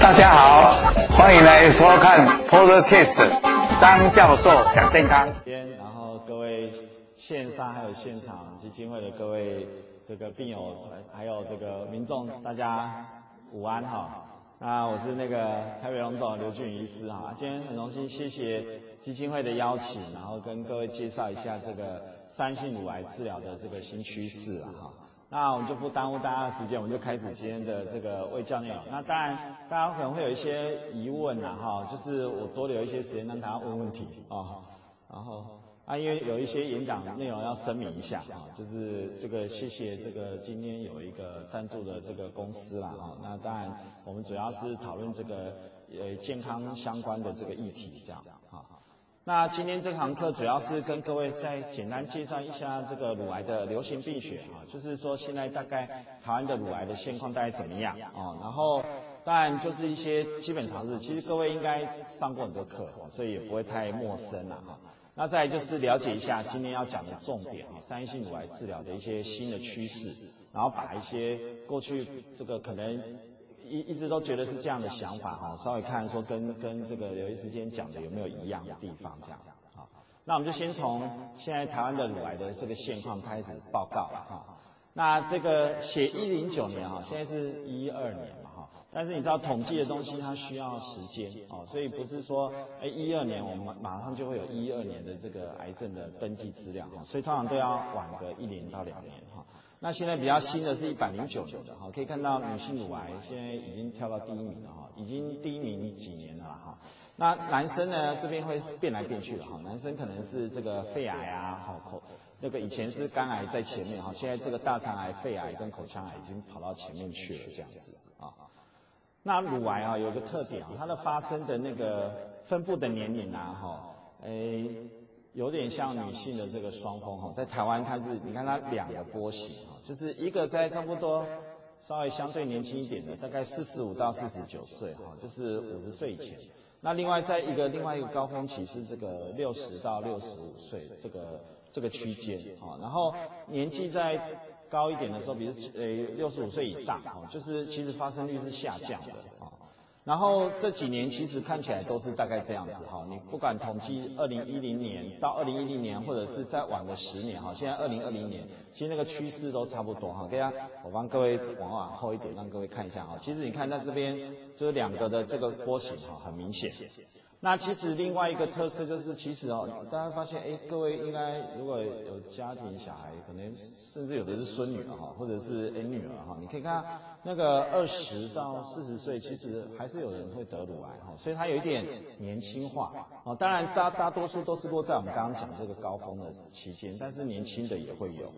大家好，欢迎来收看 Podcast 张教授讲健康。今天然后各位线上还有现场基金会的各位这个病友，还有这个民众，大家午安哈。那我是那个台北荣总刘俊医师哈。今天很荣幸，谢谢基金会的邀请，然后跟各位介绍一下这个三性乳癌治疗的这个新趋势哈。那我们就不耽误大家的时间，我们就开始今天的这个卫教内容。那当然，大家可能会有一些疑问呐，哈，就是我多留一些时间让大家问问题啊。然后啊，因为有一些演讲内容要声明一下啊，就是这个谢谢这个今天有一个赞助的这个公司啦哈。那当然，我们主要是讨论这个呃健康相关的这个议题这样。那今天这堂课主要是跟各位再简单介绍一下这个乳癌的流行病学啊，就是说现在大概台湾的乳癌的现况大概怎么样啊？然后当然就是一些基本常识，其实各位应该上过很多课，所以也不会太陌生了哈。那再来就是了解一下今天要讲的重点啊，三性乳癌治疗的一些新的趋势，然后把一些过去这个可能。一一直都觉得是这样的想法哈，稍微看说跟跟这个刘医师今天讲的有没有一样的地方这样，好，那我们就先从现在台湾的乳癌的这个现况开始报告了哈。那这个写一零九年哈，现在是一二年嘛哈，但是你知道统计的东西它需要时间哦，所以不是说哎一二年我们马上就会有一二年的这个癌症的登记资料哈，所以通常都要晚个一年到两年。那现在比较新的是一百零九年的哈，可以看到女性乳癌现在已经跳到第一名了哈，已经第一名几年了哈。那男生呢，这边会变来变去的哈，男生可能是这个肺癌啊，好口那个以前是肝癌在前面哈，现在这个大肠癌、肺癌跟口腔癌已经跑到前面去了这样子啊。那乳癌啊有个特点啊，它的发生的那个分布的年龄啊哈，诶。有点像女性的这个双峰哈，在台湾它是，你看它两个波形哈，就是一个在差不多稍微相对年轻一点的，大概四十五到四十九岁哈，就是五十岁以前。那另外在一个另外一个高峰期是这个六十到六十五岁这个这个区间啊，然后年纪再高一点的时候，比如呃六十五岁以上哈，就是其实发生率是下降的。然后这几年其实看起来都是大概这样子哈，你不管统计二零一零年到二零一零年，或者是再晚个十年哈，现在二零二零年，其实那个趋势都差不多哈。大家，我帮各位往往后一点，让各位看一下哈。其实你看在这边，这两个的这个波形哈，很明显。那其实另外一个特色就是，其实哦，大家发现，哎，各位应该如果有家庭小孩，可能甚至有的是孙女哈，或者是哎女儿哈，你可以看那个二十到四十岁，其实还是有人会得乳癌哈，所以它有一点年轻化哦。当然大大多数都是落在我们刚刚讲这个高峰的期间，但是年轻的也会有。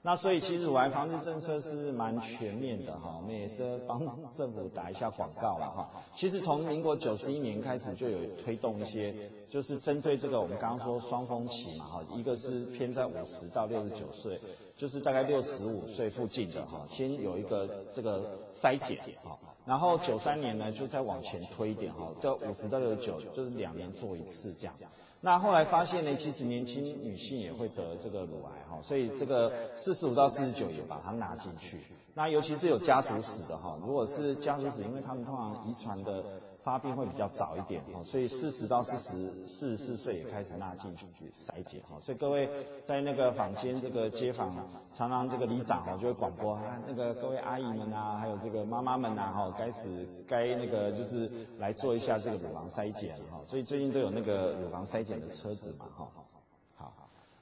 那所以其实乳癌防治政策是蛮全面的哈，我们也是帮政府打一下广告了哈。其实从民国九十一年开始就有推动一些，就是针对这个我们刚刚说双峰期嘛哈，一个是偏在五十到六十九岁，就是大概六十五岁附近的哈，先有一个这个筛检哈，然后九三年呢就再往前推一点哈，就五十到六十九，就是两年做一次这样。那后来发现呢，其实年轻女性也会得这个乳癌哈，所以这个四十五到四十九也把它拿进去。那尤其是有家族史的哈，如果是家族史，因为他们通常遗传的。发病会比较早一点哦，所以四十到四十四十四岁也开始纳进去筛检哦，所以各位在那个坊间这个街坊，常常这个里长哦就会广播啊，那个各位阿姨们啊，还有这个妈妈们呐哈，该死该那个就是来做一下这个乳房筛检哈，所以最近都有那个乳房筛检的车子嘛哈。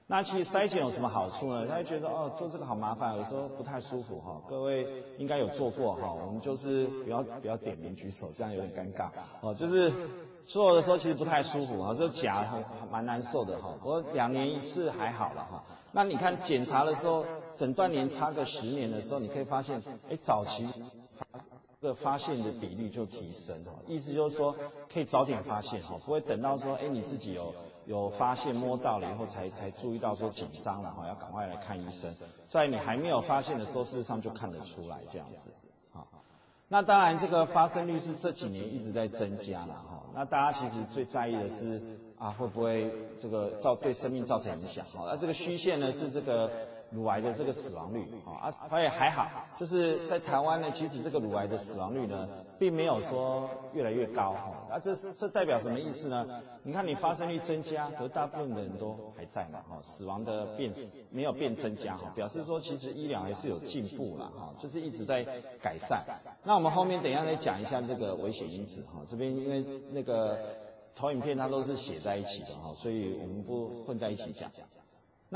那其实筛检有什么好处呢？他会觉得哦，做这个好麻烦，有时候不太舒服哈。各位应该有做过哈，我们就是不要不要点名举手，这样有点尴尬哦。就是做的时候其实不太舒服哈，这夹很蛮难受的哈。不过两年一次还好了哈。那你看检查的时候，诊断年差个十年的时候，你可以发现，哎，早期发这个发现的比例就提升哈。意思就是说，可以早点发现哈，不会等到说，哎，你自己有。有发现摸到了以后才才注意到说紧张了哈，要赶快来看医生。在你还没有发现的时候，事实上就看得出来这样子。好，那当然这个发生率是这几年一直在增加了哈。那大家其实最在意的是啊会不会这个造对生命造成影响？好，那这个虚线呢是这个乳癌的这个死亡率啊，啊发现还好，就是在台湾呢，其实这个乳癌的死亡率呢，并没有说越来越高哈。啊，这这代表什么意思呢？你看你发生率增加，可大部分的人都还在嘛哈，死亡的变没有变增加哈，表示说其实医疗还是有进步了哈，就是一直在改善。那我们后面等一下再讲一下这个危险因子哈，这边因为那个投影片它都是写在一起的哈，所以我们不混在一起讲。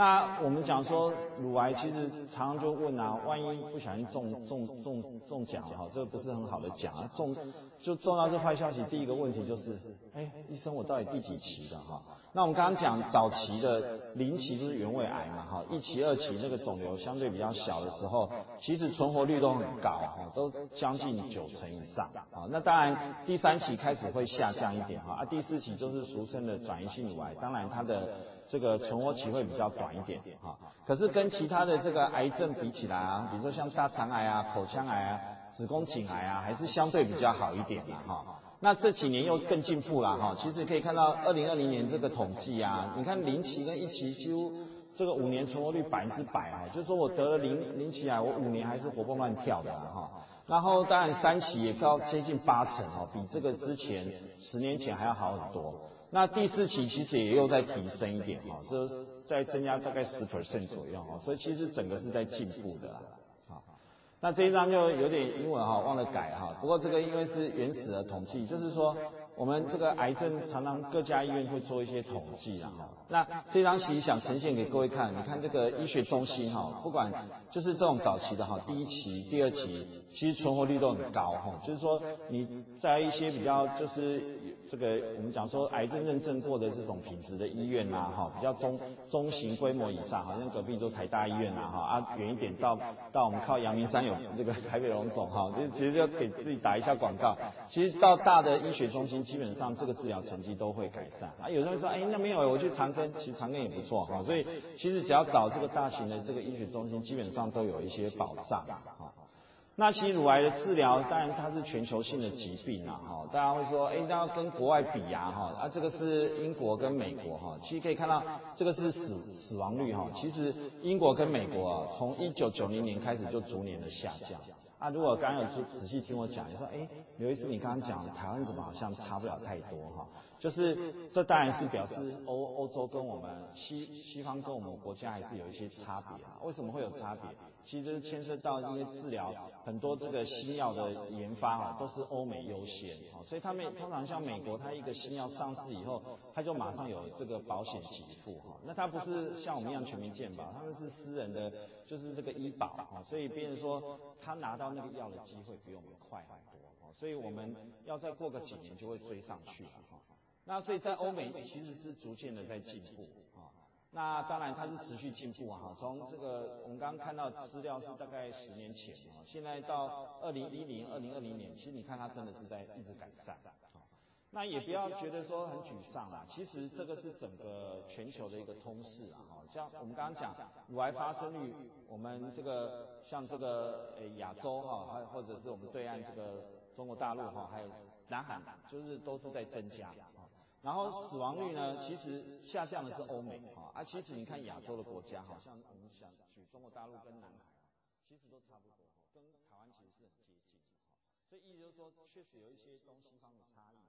那我们讲说乳癌，其实常常就问啊，万一不小心中中中中奖哈，这个不是很好的奖啊，中就中到这坏消息。第一个问题就是，哎，医生我到底第几期的哈？那我们刚刚讲早期的零期就是原位癌嘛哈，一期二期那个肿瘤相对比较小的时候，其实存活率都很高哈，都将近九成以上啊。那当然第三期开始会下降一点哈，啊第四期就是俗称的转移性乳癌，当然它的。这个存活期会比较短一点哈，可是跟其他的这个癌症比起来啊，比如说像大肠癌啊、口腔癌啊、子宫颈癌啊，还是相对比较好一点的哈。那这几年又更进步了哈，其实可以看到二零二零年这个统计啊，你看零期跟一期几乎这个五年存活率百分之百啊，就是说我得了零零期癌，我五年还是活蹦乱跳的哈。然后当然三期也高接近八成哦，比这个之前十年前还要好很多。那第四期其实也又在提升一点哈，就是在增加大概十 percent 左右哈，所以其实整个是在进步的。那这一张就有点英文哈，忘了改哈。不过这个因为是原始的统计，就是说我们这个癌症常常各家医院会做一些统计啊哈。那这张其实想呈现给各位看，你看这个医学中心哈，不管就是这种早期的哈，第一期、第二期，其实存活率都很高哈，就是说你在一些比较就是。这个我们讲说癌症认证过的这种品质的医院呐，哈，比较中中型规模以上，好像隔壁就台大医院呐，哈，啊远一点到到我们靠阳明山有这个台北荣总，哈，就其实就给自己打一下广告。其实到大的医学中心，基本上这个治疗成绩都会改善。啊，有人说，哎，那没有，我去长庚，其实长庚也不错，哈，所以其实只要找这个大型的这个医学中心，基本上都有一些保障，哈。那其实乳癌的治疗，当然它是全球性的疾病啊，哈，大家会说，哎，那要跟国外比呀，哈，啊，这个是英国跟美国，哈，其实可以看到，这个是死死亡率，哈，其实英国跟美国啊，从一九九零年开始就逐年的下降。啊，如果刚有仔细听我讲，你说，哎，刘医师，你刚刚讲台湾怎么好像差不了太多哈？就是这当然是表示欧欧洲跟我们西西方跟我们国家还是有一些差别啊。为什么会有差别？其实牵涉到因为治疗很多这个新药的研发啊，都是欧美优先啊，所以他们通常像美国，它一个新药上市以后，它就马上有这个保险给付哈。那它不是像我们一样全民健保，他们是私人的，就是这个医保啊，所以别人说他拿到那个药的机会比我们快很多，所以我们要再过个几年就会追上去了哈。那所以在欧美其实是逐渐的在进步啊。那当然，它是持续进步啊！哈，从这个我们刚刚看到资料是大概十年前啊，现在到二零一零、二零二零年，其实你看它真的是在一直改善。好，那也不要觉得说很沮丧啦，其实这个是整个全球的一个通识啊！哈，像我们刚刚讲乳癌发生率，我们这个像这个呃亚洲哈，还有或者是我们对岸这个中国大陆哈，还有南韩，就是都是在增加。然后死亡率呢，其实下降的是欧美啊，啊，其实你看亚洲的国家，好像我们想举中国大陆跟南海，其实都差不多，跟台湾其实是很接近。所以意思就是说，确实有一些东西方的差异，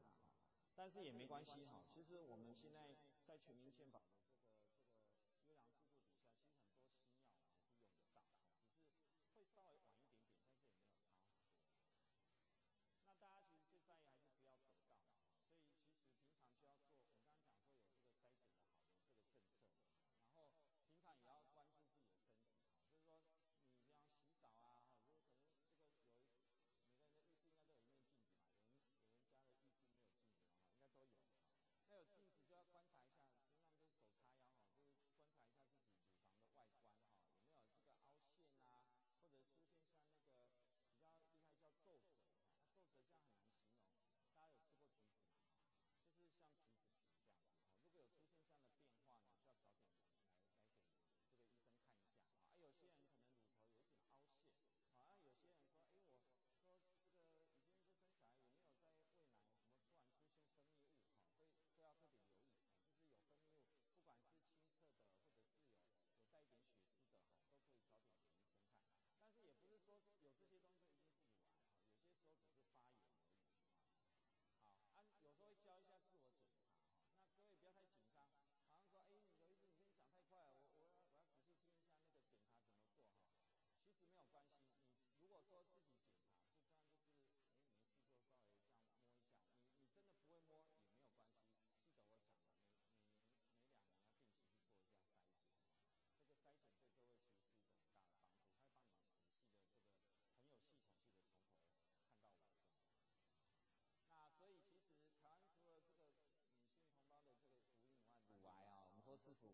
但是也没关系哈。其实我们现在在全民健保。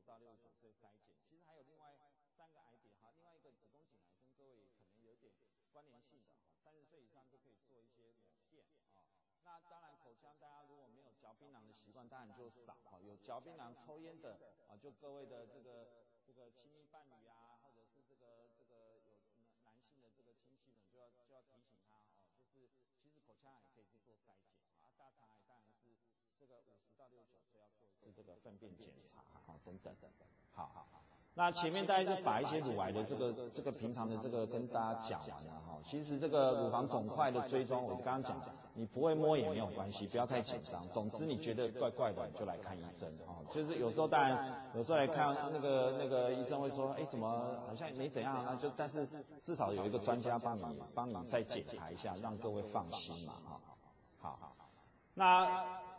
到六十九岁筛检。其实还有另外三个癌点哈，另外一个子宫颈癌跟各位可能有点关联性的，三十岁以上都可以做一些抹片啊。那当然口腔大家如果没有嚼槟榔的习惯，当然就少哈。有嚼槟榔、抽烟的啊，就各位的这个这个亲密伴侣啊，或者是这个这个有男性的这个亲戚们，就要就要提醒他哦，就是其实口腔癌也可以去做筛检啊。大肠癌当然是。这个五十到六十九岁要做是这个粪便检查啊，等等等等。好好好，那前面大家就把一些乳癌的这个这个平常的这个跟大家讲完了哈。其实这个乳房肿块的追踪，我刚刚讲，你不会摸也没有关系，不要太紧张。总之你觉得怪怪的，就来看医生哦。就是有时候当然有时候来看那个那个医生会说，哎，怎么好像没怎样？那就但是至少有一个专家帮你帮你再检查一下，让各位放心嘛哈。好，那。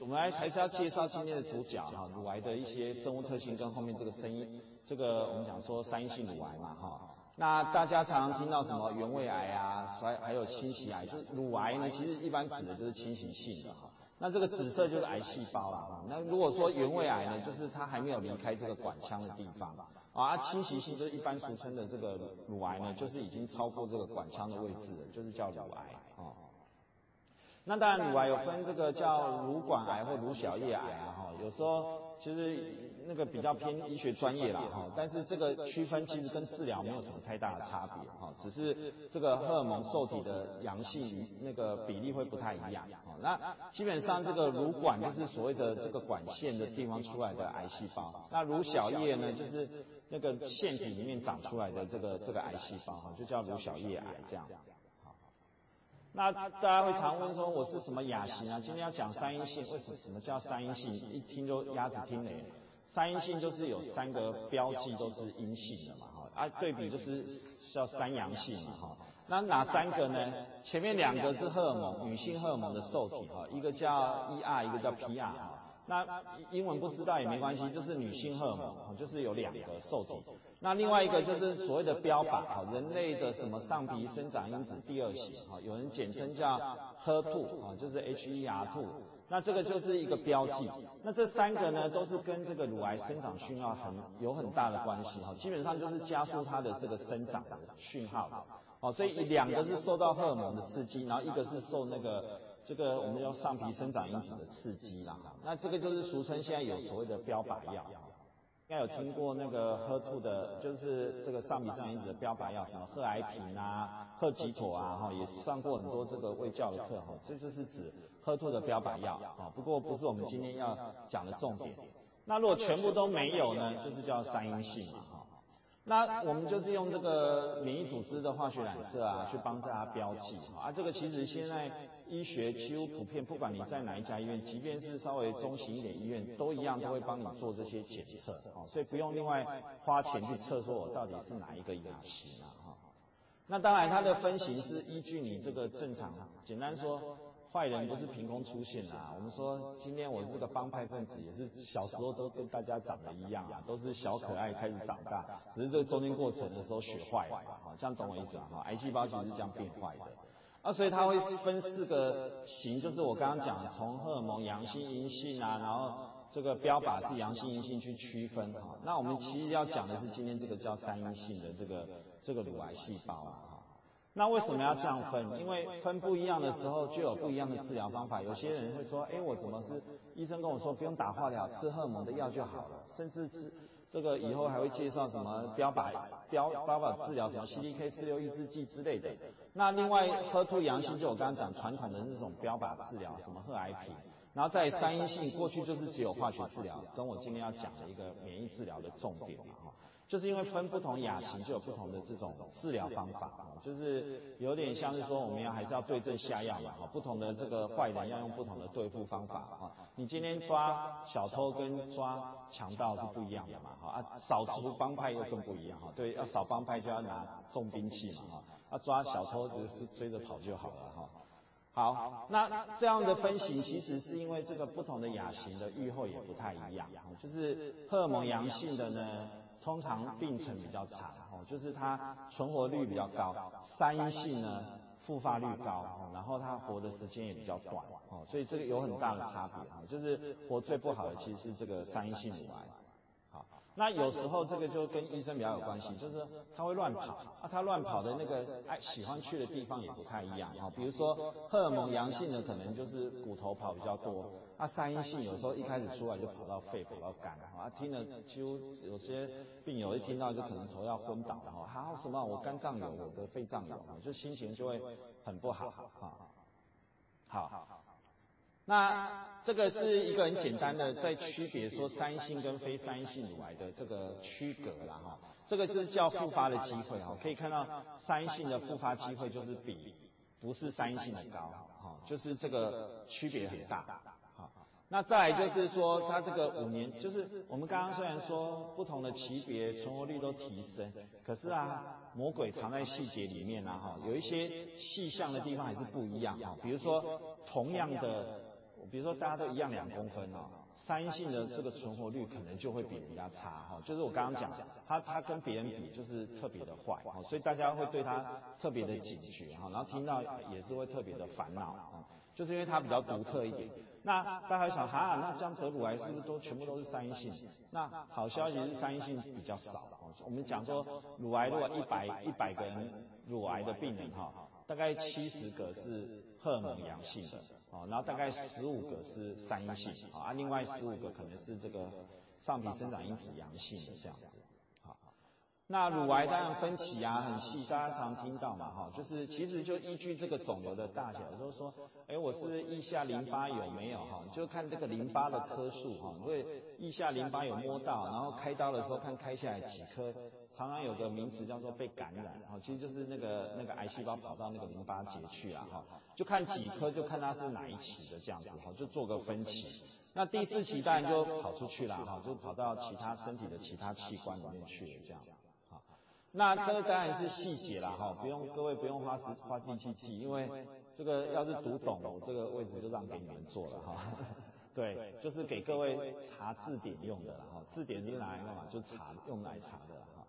我们来还是要介绍今天的主角哈，乳癌的一些生物特性跟后面这个声音，这个我们讲说三阴性乳癌嘛哈。那大家常常听到什么原位癌啊，还还有侵袭癌，就是乳癌呢，其实一般指的就是侵袭性的哈。那这个紫色就是癌细胞啦。那如果说原位癌呢，就是它还没有离开这个管腔的地方啊。侵袭性就是一般俗称的这个乳癌呢，就是已经超过这个管腔的位置了，就是叫乳癌啊。那当然，乳癌有分这个叫乳管癌或乳小叶癌啊，哈，有时候其实那个比较偏医学专业啦，哈，但是这个区分其实跟治疗没有什么太大的差别，哈，只是这个荷尔蒙受体的阳性那个比例会不太一样，哈，那基本上这个乳管就是所谓的这个管线的地方出来的癌细胞，那乳小叶呢，就是那个腺体里面长出来的这个这个癌细胞，哈，就叫乳小叶癌这样。那大家会常问说，我是什么亚型啊？今天要讲三阴性，为什么什么叫三阴性？一听就鸭子听雷。三阴性就是有三个标记都是阴性的嘛，哈啊，对比就是叫三阳性嘛，哈。那哪三个呢？前面两个是荷尔蒙，女性荷尔蒙的受体，哈，一个叫 ER，一个叫 PR，哈。那英文不知道也没关系，就是女性荷尔蒙，就是有两个受体。那另外一个就是所谓的标靶，哈，人类的什么上皮生长因子第二型，哈，有人简称叫 HER2，啊，就是 HER2。那这个就是一个标记。那这三个呢，都是跟这个乳癌生长讯号很有很大的关系，哈，基本上就是加速它的这个生长的讯号，哦，所以两个是受到荷尔蒙的刺激，然后一个是受那个。这个我们叫上皮生长因子的刺激啦，那这个就是俗称现在有所谓的标靶药，应该有听过那个 HER2 的，就是这个上皮上因子的标靶药，什么贺癌平啊、贺疾妥啊，哈，也上过很多这个胃教的课哈，这就是指 HER2 的标靶药啊，不过不是我们今天要讲的重点。那如果全部都没有呢，就是叫三阴性嘛，哈。那我们就是用这个免疫组织的化学染色啊，去帮大家标记啊。这个其实现在医学几乎普遍，不管你在哪一家医院，即便是稍微中型一点医院，都一样都会帮你做这些检测啊。所以不用另外花钱去测说我到底是哪一个亚型啊。哈，那当然它的分型是依据你这个正常，简单说。坏人不是凭空出现的啊！我们说，今天我这个帮派分子也是小时候都跟大家长得一样啊，都是小可爱开始长大，只是这个中间过程的时候学坏了啊，这样懂我意思吗？哈，癌细胞其实是这样变坏的啊，所以它会分四个型，就是我刚刚讲，从荷尔蒙阳性、阴性啊，然后这个标靶是阳性、阴性去区分哈。那我们其实要讲的是今天这个叫三阴性的这个这个乳癌细胞啊。那为什么要这样分？因为分不一样的时候就有不一样的治疗方法。有些人会说：“哎，我怎么是医生跟我说不用打化疗，吃荷尔蒙的药就好了，甚至吃这个以后还会介绍什么标靶标标靶治疗，什么 CDK 四六抑制剂之类的。”那另外 HER2 阳性就我刚刚讲传统的那种标靶治疗，什么贺癌平。然后在三阴性过去就是只有化学治疗，跟我今天要讲的一个免疫治疗的重点。就是因为分不同亚型，就有不同的这种治疗方法，就是有点像是说，我们要还是要对症下药嘛，哈，不同的这个坏人要用不同的对付方法，哈，你今天抓小偷跟抓强盗是不一样的嘛，哈，啊，扫除帮派又更不一样，哈，对，要扫帮派就要拿重兵器嘛，哈，啊，抓小偷只是追着跑就好了，哈。好，那这样的分型其实是因为这个不同的亚型的预后也不太一样，就是荷尔蒙阳性的呢。通常病程比较长，哦，就是它存活率比较高。三阴性呢，复发率高，哦，然后它活的时间也比较短，哦，所以这个有很大的差别，哦，就是活最不好的其实是这个三阴性乳癌。那有时候这个就跟医生比较有关系，就是他会乱跑啊，他乱跑的那个爱喜欢去的地方也不太一样啊。比如说荷尔蒙阳性的可能就是骨头跑比较多，啊，三阴性有时候一开始出来就跑到肺、跑到肝啊，听了几乎有些病友一听到就可能头要昏倒了哈，还有什么我肝脏有，我的肺脏有，就心情就会很不好好。好。那这个是一个很简单的在区别说三阴性跟非三阴性乳癌的这个区隔啦哈，这个是叫复发的机会哈，可以看到三阴性的复发机会就是比不是三阴性的高哈，就是这个区别很大好。那再来就是说它这个五年，就是我们刚刚虽然说不同的级别存活率都提升，可是啊魔鬼藏在细节里面啊哈，有一些细项的地方还是不一样哈，比如说同样的。比如说大家都一样两公分哦，三阴性的这个存活率可能就会比人家差哈，就是我刚刚讲，他他跟别人比就是特别的坏哈，所以大家会对他特别的警觉哈，然后听到也是会特别的烦恼啊，就是因为他比较独特一点。那大家想哈，那这样得乳癌是不是都全部都是三阴性？那好消息是三阴性比较少。我们讲说乳癌如果一百一百个人乳癌的病人哈，大概七十个是荷尔蒙阳性的。哦，然后大概十五个是三阴性，啊，另外十五个可能是这个上皮生长因子阳性的这样子。好，那乳癌当然分期啊，很细，大家常听到嘛，哈，就是其实就依据这个肿瘤的大小，就是说，哎，我是腋下淋巴有没有哈，就看这个淋巴的颗数哈，因为腋下淋巴有摸到，然后开刀的时候看开下来几颗。常常有个名词叫做被感染，哈，其实就是那个那个癌细胞跑到那个淋巴结去了，哈，就看几颗，就看它是哪一期的这样子，哈，就做个分期。那第四期当然就跑出去了，哈，就跑到其他身体的其他器官里面去了，这样，好。那这个当然是细节了，哈，不用各位不用花时花力气记，因为这个要是读懂了，我这个位置就让给你们坐了，哈。对，就是给各位查字典用的了，哈，字典是拿来干嘛？就查用来查的哈。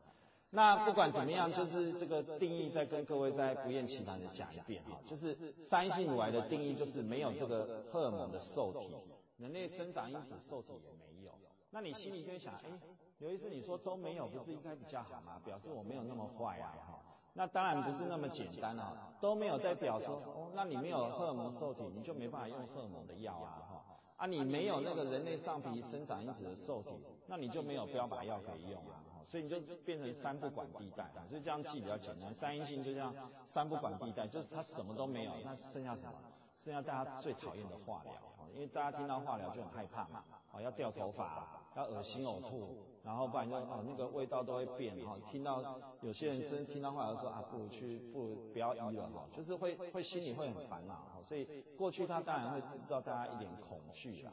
那不管怎么样，就是这个定义再跟各位再不厌其烦的讲一遍哈，就是三性乳癌的定义就是没有这个荷尔蒙的受体，人类生长因子受体也没有。那你心里就会想，哎，刘医师你说都没有，不是应该比较好吗？表示我没有那么坏啊哈。那当然不是那么简单啊，都没有代表说，哦，那你没有荷尔蒙受体，你就没办法用荷尔蒙的药啊哈。啊，你没有那个人类上皮生长因子的受体，那你就没有标靶药可以用啊。所以你就变成三不管地带，所以这样记比较简单。三阴性就这样，三不管地带就是它什么都没有，那剩下什么？剩下大家最讨厌的化疗，因为大家听到化疗就很害怕嘛，啊要掉头发，要恶心呕吐，然后不然就哦那个味道都会变哈。听到有些人真听到话就说啊，不如去不如不要医了哈，就是会会心里会很烦恼哈，所以过去他当然会制造大家一点恐惧啦。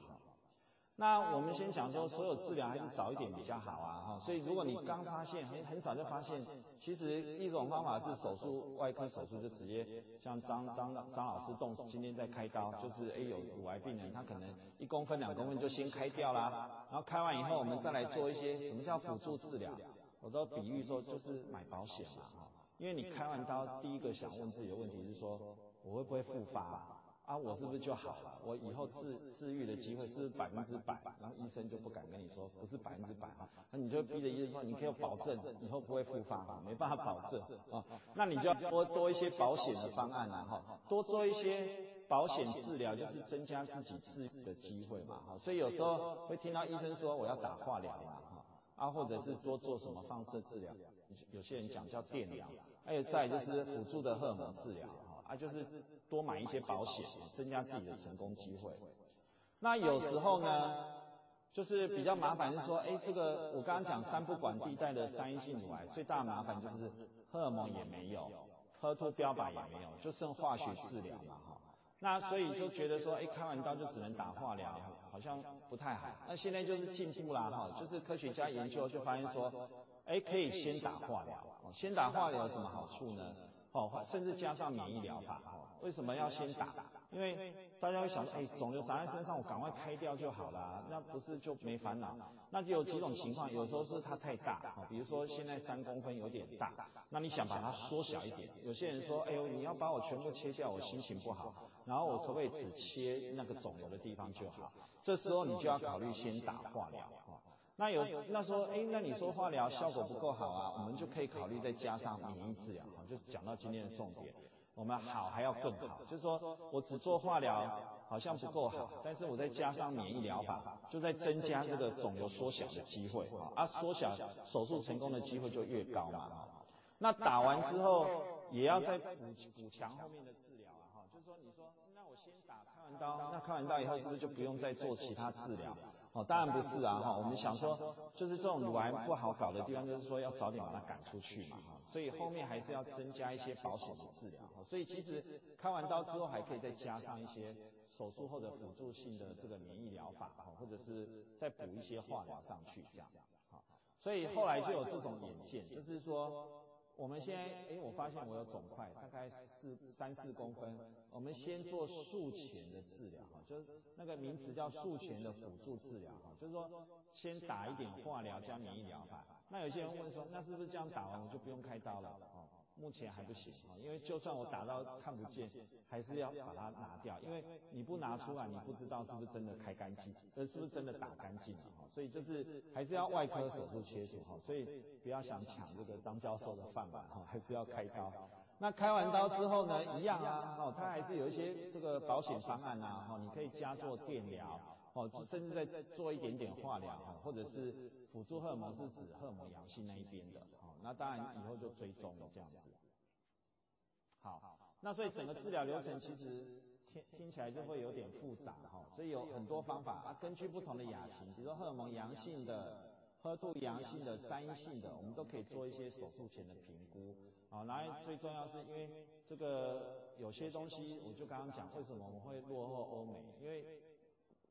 那我们先讲说，所有治疗还是早一点比较好啊，哈。所以如果你刚发现，很很早就发现，其实一种方法是手术，外科手术就直接像张张张老师动今天在开刀，就是哎有乳癌病人，他可能一公分两公分就先开掉啦，然后开完以后我们再来做一些什么叫辅助治疗，我都比喻说就是买保险嘛，哈。因为你开完刀第一个想问自己的问题是说，我会不会复发？啊，我是不是就好了？我以后治治愈的机会是不是百分之百？然后医生就不敢跟你说不是百分之百哈，那你就逼着医生说你可以保证以后不会复发吗？没办法保证啊，那你就要多多一些保险的方案啊，哈，多做一些保险治疗，就是增加自己治愈的机会嘛，哈，所以有时候会听到医生说我要打化疗嘛，哈，啊，或者是多做什么放射治疗，有些人讲叫电疗，还有再就是辅助的荷尔蒙治疗，哈，啊，就是。多买一些保险，增加自己的成功机会。那有时候呢，就是比较麻烦，是说，哎，这个我刚刚讲三不管地带的三阴性乳癌，最大的麻烦就是荷尔蒙也没有，HER2 标靶也没有，就剩化学治疗嘛，哈。那所以就觉得说，哎，开完刀就只能打化疗，好像不太好。那现在就是进步啦，哈，就是科学家研究就发现说，哎，可以先打化疗，先打化疗有什么好处呢？哦，甚至加上免疫疗法。为什么要先打？因为大家会想说，哎，肿瘤长在身上，我赶快开掉就好了，那不是就没烦恼？那就有几种情况，有时候是它太大，比如说现在三公分有点大，那你想把它缩小一点。有些人说，哎呦，你要把我全部切掉，我心情不好，然后我可不可以只切那个肿瘤的地方就好？这时候你就要考虑先打化疗。那有那说，哎，那你说化疗效果不够好啊，我们就可以考虑再加上免疫治疗，就讲到今天的重点。我们好还要更好，就是说我只做化疗好像不够好，但是我再加上免疫疗法，就在增加这个肿瘤缩小的机会啊，缩小手术成功的机会就越高嘛。那打完之后也要再补补强后面的治疗啊，哈，就是说你说那我先打开完刀，那开完刀以后是不是就不用再做其他治疗？哦，当然不是啊，哈，我们想说，就是这种乳癌不好搞的地方，就是说要早点把它赶出去嘛，哈，所以后面还是要增加一些保险的治疗，所以其实开完刀之后还可以再加上一些手术后的辅助性的这个免疫疗法，或者是再补一些化疗上去这样，好，所以后来就有这种眼见，就是说。我们现在，哎，我发现我有肿块，大概四三四公分。我们先做术前的治疗，哈，就是那个名词叫术前的辅助治疗，哈，就是说先打一点化疗加免疫疗法。那有些人问说，那是不是这样打完我就不用开刀了？哦。目前还不行啊，因为就算我打到看不见，还是要把它拿掉，因为你不拿出来，你不知道是不是真的开干净，呃，是不是真的打干净了哈，所以就是还是要外科手术切除哈，所以不要想抢这个张教授的饭碗哈，还是要开刀。那开完刀之后呢，一样啊，哦，它还是有一些这个保险方案啊，哈，你可以加做电疗，哦，甚至再做一点点化疗，或者是辅助荷尔蒙是指荷尔蒙阳性那一边的。那当然以后就追踪了这样子。好，那所以整个治疗流程其实听听起来就会有点复杂哈，所以有很多方法啊，根据不同的亚型，比如说荷尔蒙阳性的、喝吐阳性的、三阴性的，我们都可以做一些手术前的评估。好，然后最重要是因为这个有些东西，我就刚刚讲为什么我们会落后欧美，因为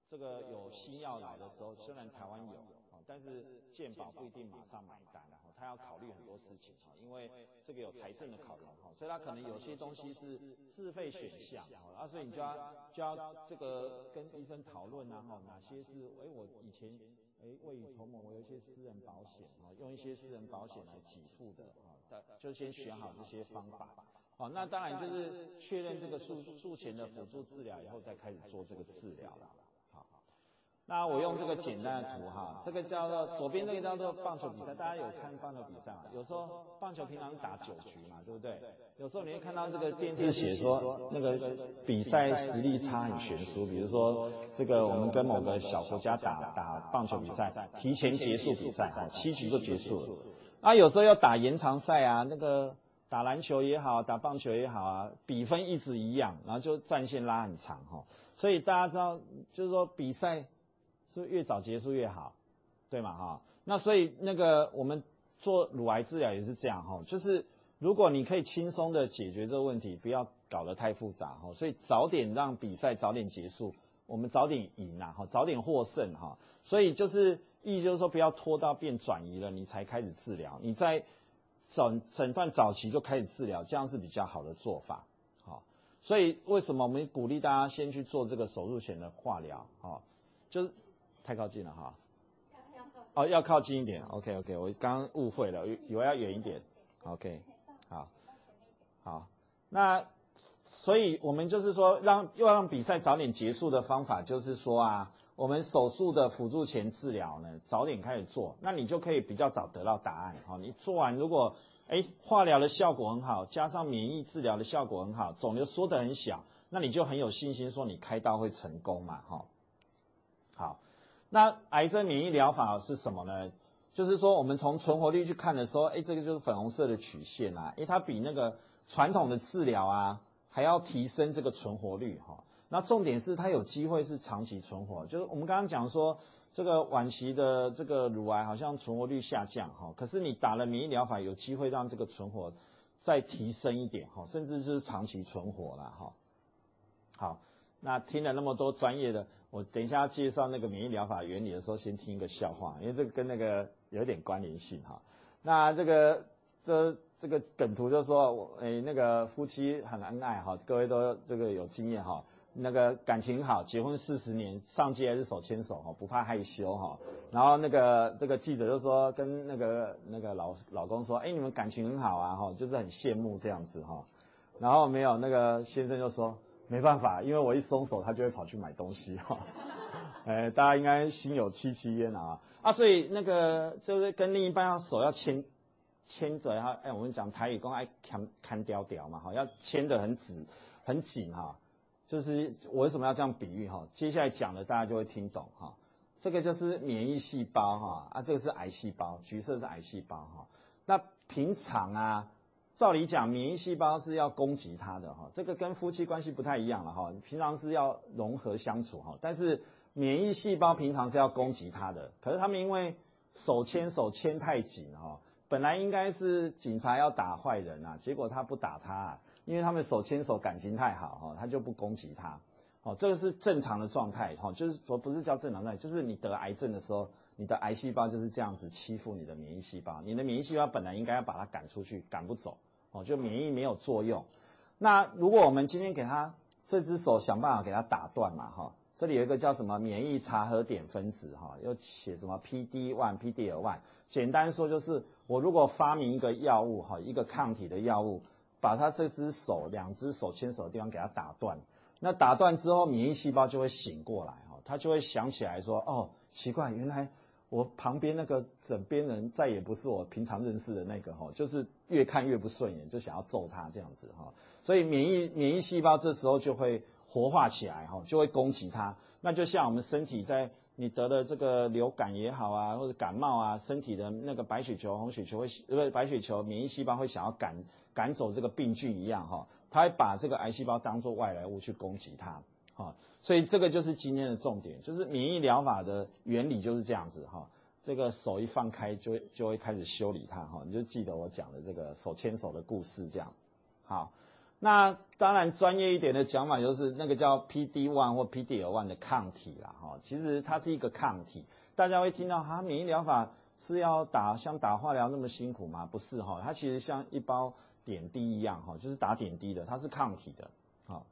这个有新药来的时候，虽然台湾有，但是健保不一定马上买单。他要考虑很多事情哈，因为这个有财政的考量哈，所以他可能有些东西是自费选项啊，所以你就要就要这个跟医生讨论啊哈，哪些是哎我以前哎未雨绸缪，我有一些私人保险哈，用一些私人保险来给付的啊，就先选好这些方法，好，那当然就是确认这个术术前的辅助治疗以后，再开始做这个治疗了。那我用这个简单的图哈，这个叫做左边这个叫做棒球比赛，大家有看棒球比赛吗？有时候棒球平常打九局嘛，对不对？有时候你会看到这个电视写说那个比赛实力差很悬殊，比如说这个我们跟某个小国家打打棒球比赛，提前结束比赛，七局就结束了。啊，有时候要打延长赛啊，那个打篮球也好，打棒球也好啊，比分一直一样，然后就战线拉很长哈。所以大家知道，就是说比赛。是越早结束越好，对吗？哈，那所以那个我们做乳癌治疗也是这样哈，就是如果你可以轻松的解决这个问题，不要搞得太复杂哈，所以早点让比赛早点结束，我们早点赢啊，哈，早点获胜哈，所以就是意思就是说不要拖到变转移了你才开始治疗，你在诊诊断早期就开始治疗，这样是比较好的做法，好，所以为什么我们鼓励大家先去做这个手术前的化疗，哈，就是。太靠近了哈，哦，要靠近一点，OK OK，我刚刚误会了，以为要远一点，OK，好，好，那所以我们就是说，让又要让比赛早点结束的方法，就是说啊，我们手术的辅助前治疗呢，早点开始做，那你就可以比较早得到答案，好，你做完如果哎化疗的效果很好，加上免疫治疗的效果很好，肿瘤缩得很小，那你就很有信心说你开刀会成功嘛，哈，好。那癌症免疫疗法是什么呢？就是说，我们从存活率去看的时候，哎，这个就是粉红色的曲线啊，哎，它比那个传统的治疗啊还要提升这个存活率哈。那重点是它有机会是长期存活，就是我们刚刚讲说，这个晚期的这个乳癌好像存活率下降哈，可是你打了免疫疗法，有机会让这个存活再提升一点哈，甚至是长期存活了哈。好。那听了那么多专业的，我等一下介绍那个免疫疗法原理的时候，先听一个笑话，因为这个跟那个有点关联性哈。那这个这这个梗图就说，我，诶那个夫妻很恩爱哈，各位都这个有经验哈，那个感情好，结婚四十年，上街还是手牵手哈，不怕害羞哈。然后那个这个记者就说跟那个那个老老公说，诶你们感情很好啊哈，就是很羡慕这样子哈。然后没有那个先生就说。没办法，因为我一松手，他就会跑去买东西哈。哎，大家应该心有戚戚焉啊啊！所以那个就是跟另一半要手要牵牵着，哈，哎，我们讲台语讲爱牵牵吊吊嘛，哈，要牵得很紧很紧哈。就是我为什么要这样比喻哈？接下来讲的大家就会听懂哈。这个就是免疫细胞哈啊，这个是癌细胞，橘色是癌细胞哈。那平常啊，照理讲，免疫细胞是要攻击它的哈，这个跟夫妻关系不太一样了哈。平常是要融合相处哈，但是免疫细胞平常是要攻击它的。可是他们因为手牵手牵太紧哈，本来应该是警察要打坏人啊，结果他不打他。啊因为他们手牵手感情太好哈，他就不攻击他，哦，这个是正常的状态哈，就是说不是叫正常状态，就是你得癌症的时候，你的癌细胞就是这样子欺负你的免疫细胞，你的免疫细胞本来应该要把它赶出去，赶不走，哦，就免疫没有作用。那如果我们今天给他这只手想办法给他打断嘛哈，这里有一个叫什么免疫查核点分子哈，又写什么 PD-1、PD-L1，简单说就是我如果发明一个药物哈，一个抗体的药物。把他这只手，两只手牵手的地方给他打断，那打断之后，免疫细胞就会醒过来，哈，他就会想起来说，哦，奇怪，原来我旁边那个枕边人再也不是我平常认识的那个，哈，就是越看越不顺眼，就想要揍他这样子，哈，所以免疫免疫细胞这时候就会活化起来，哈，就会攻击他，那就像我们身体在。你得了这个流感也好啊，或者感冒啊，身体的那个白血球、红血球会，不是白血球，免疫细胞会想要赶赶走这个病菌一样哈，它会把这个癌细胞当作外来物去攻击它，哈，所以这个就是今天的重点，就是免疫疗法的原理就是这样子哈，这个手一放开就就会开始修理它哈，你就记得我讲的这个手牵手的故事这样，好。那当然，专业一点的讲法就是那个叫 P D one 或 PD-L1 的抗体啦，哈，其实它是一个抗体。大家会听到哈，免疫疗法是要打像打化疗那么辛苦吗？不是哈，它其实像一包点滴一样哈，就是打点滴的，它是抗体的。好，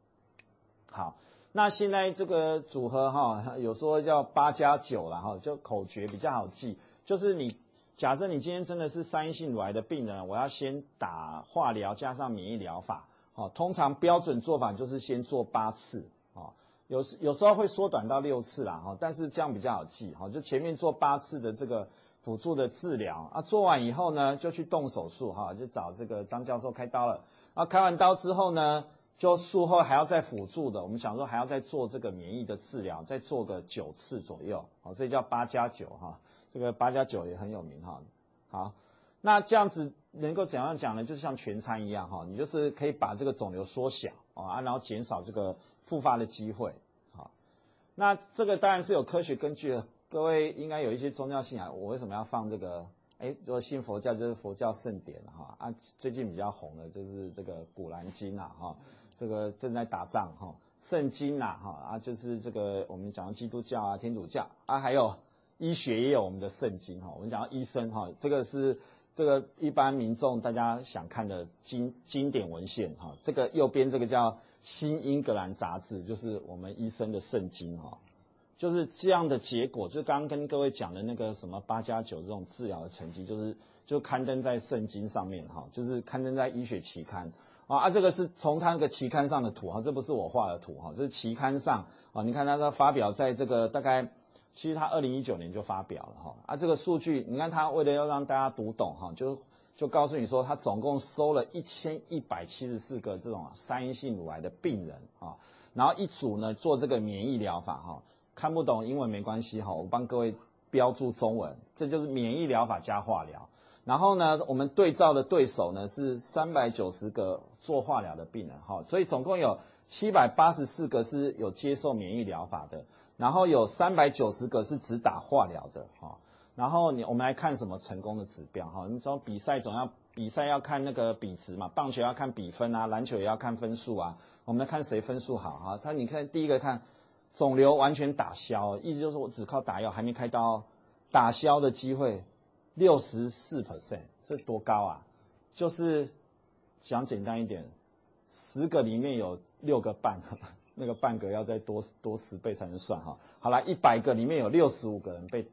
好，那现在这个组合哈，有说叫八加九了哈，就口诀比较好记，就是你假设你今天真的是三阴性乳癌的病人，我要先打化疗加上免疫疗法。好，通常标准做法就是先做八次，啊，有时有时候会缩短到六次啦，哈，但是这样比较好记，哈，就前面做八次的这个辅助的治疗，啊，做完以后呢，就去动手术，哈，就找这个张教授开刀了，啊，开完刀之后呢，就术后还要再辅助的，我们想说还要再做这个免疫的治疗，再做个九次左右，好，所以叫八加九，哈，这个八加九也很有名，哈，好，那这样子。能够怎样讲呢？就是像全餐一样哈，你就是可以把这个肿瘤缩小啊，然后减少这个复发的机会。好，那这个当然是有科学根据的。各位应该有一些宗教信仰，我为什么要放这个？哎，如果信佛教就是佛教圣典哈啊，最近比较红的就是这个《古兰经》呐哈，这个正在打仗哈，圣经呐哈啊，就是这个我们讲的基督教啊、天主教啊，还有医学也有我们的圣经哈，我们讲到医生哈，这个是。这个一般民众大家想看的经经典文献哈，这个右边这个叫《新英格兰杂志》，就是我们医生的圣经哈，就是这样的结果，就刚刚跟各位讲的那个什么八加九这种治疗的成绩，就是就刊登在圣经上面哈，就是刊登在医学期刊啊啊，这个是从他那个期刊上的图哈，这不是我画的图哈，这是期刊上啊，你看他发表在这个大概。其实他二零一九年就发表了哈，啊，这个数据你看他为了要让大家读懂哈，就就告诉你说他总共收了一千一百七十四个这种三阴性乳癌的病人啊，然后一组呢做这个免疫疗法哈，看不懂英文没关系哈，我帮各位标注中文，这就是免疫疗法加化疗，然后呢我们对照的对手呢是三百九十个做化疗的病人哈，所以总共有七百八十四个是有接受免疫疗法的。然后有三百九十个是只打化疗的哈，然后你我们来看什么成功的指标哈？你说比赛总要比赛要看那个比值嘛，棒球要看比分啊，篮球也要看分数啊。我们来看谁分数好哈？他你看第一个看肿瘤完全打消，意思就是我只靠打药还没开刀，打消的机会六十四 percent 是多高啊？就是讲简单一点，十个里面有六个半。那个半个要再多多十倍才能算哈。好了，一百个里面有六十五个人被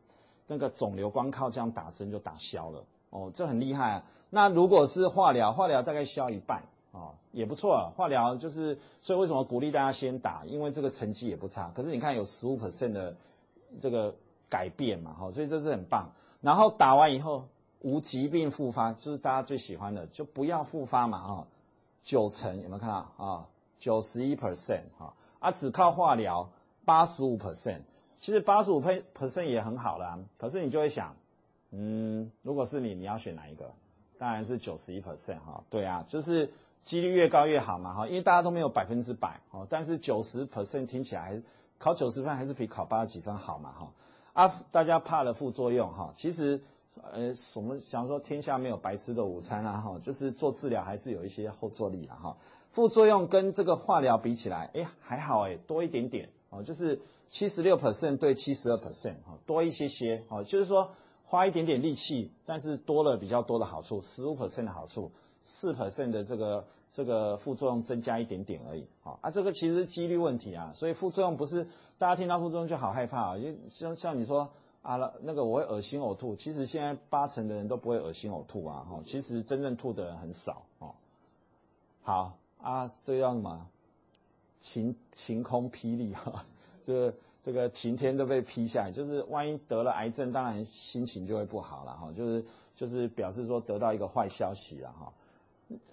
那个肿瘤光靠这样打针就打消了哦，这很厉害啊。那如果是化疗，化疗大概消一半哦，也不错啊。化疗就是，所以为什么鼓励大家先打？因为这个成绩也不差。可是你看有十五 percent 的这个改变嘛，哈，所以这是很棒。然后打完以后无疾病复发，就是大家最喜欢的，就不要复发嘛，哈，九成有没有看到啊？九十一 percent 哈，啊，只靠化疗八十五 percent，其实八十五 percent 也很好啦，可是你就会想，嗯，如果是你，你要选哪一个？当然是九十一 percent 哈，对啊，就是几率越高越好嘛哈，因为大家都没有百分之百哦，但是九十 percent 听起来还是考九十分还是比考八十几分好嘛哈啊，大家怕了副作用哈，其实呃，我们想说天下没有白吃的午餐啊哈，就是做治疗还是有一些后坐力的哈，副作用跟这个化疗比起来，哎还好哎，多一点点哦，就是七十六 percent 对七十二 percent 哈，多一些些哦，就是说。花一点点力气，但是多了比较多的好处，十五 percent 的好处，四 percent 的这个这个副作用增加一点点而已，好啊，这个其实是几率问题啊，所以副作用不是大家听到副作用就好害怕啊，因为像像你说啊，那个我会恶心呕吐，其实现在八成的人都不会恶心呕吐啊，哈，其实真正吐的人很少哦。好啊，这叫什么？晴晴空霹雳哈，这个。这个晴天都被劈下来，就是万一得了癌症，当然心情就会不好了哈，就是就是表示说得到一个坏消息了哈。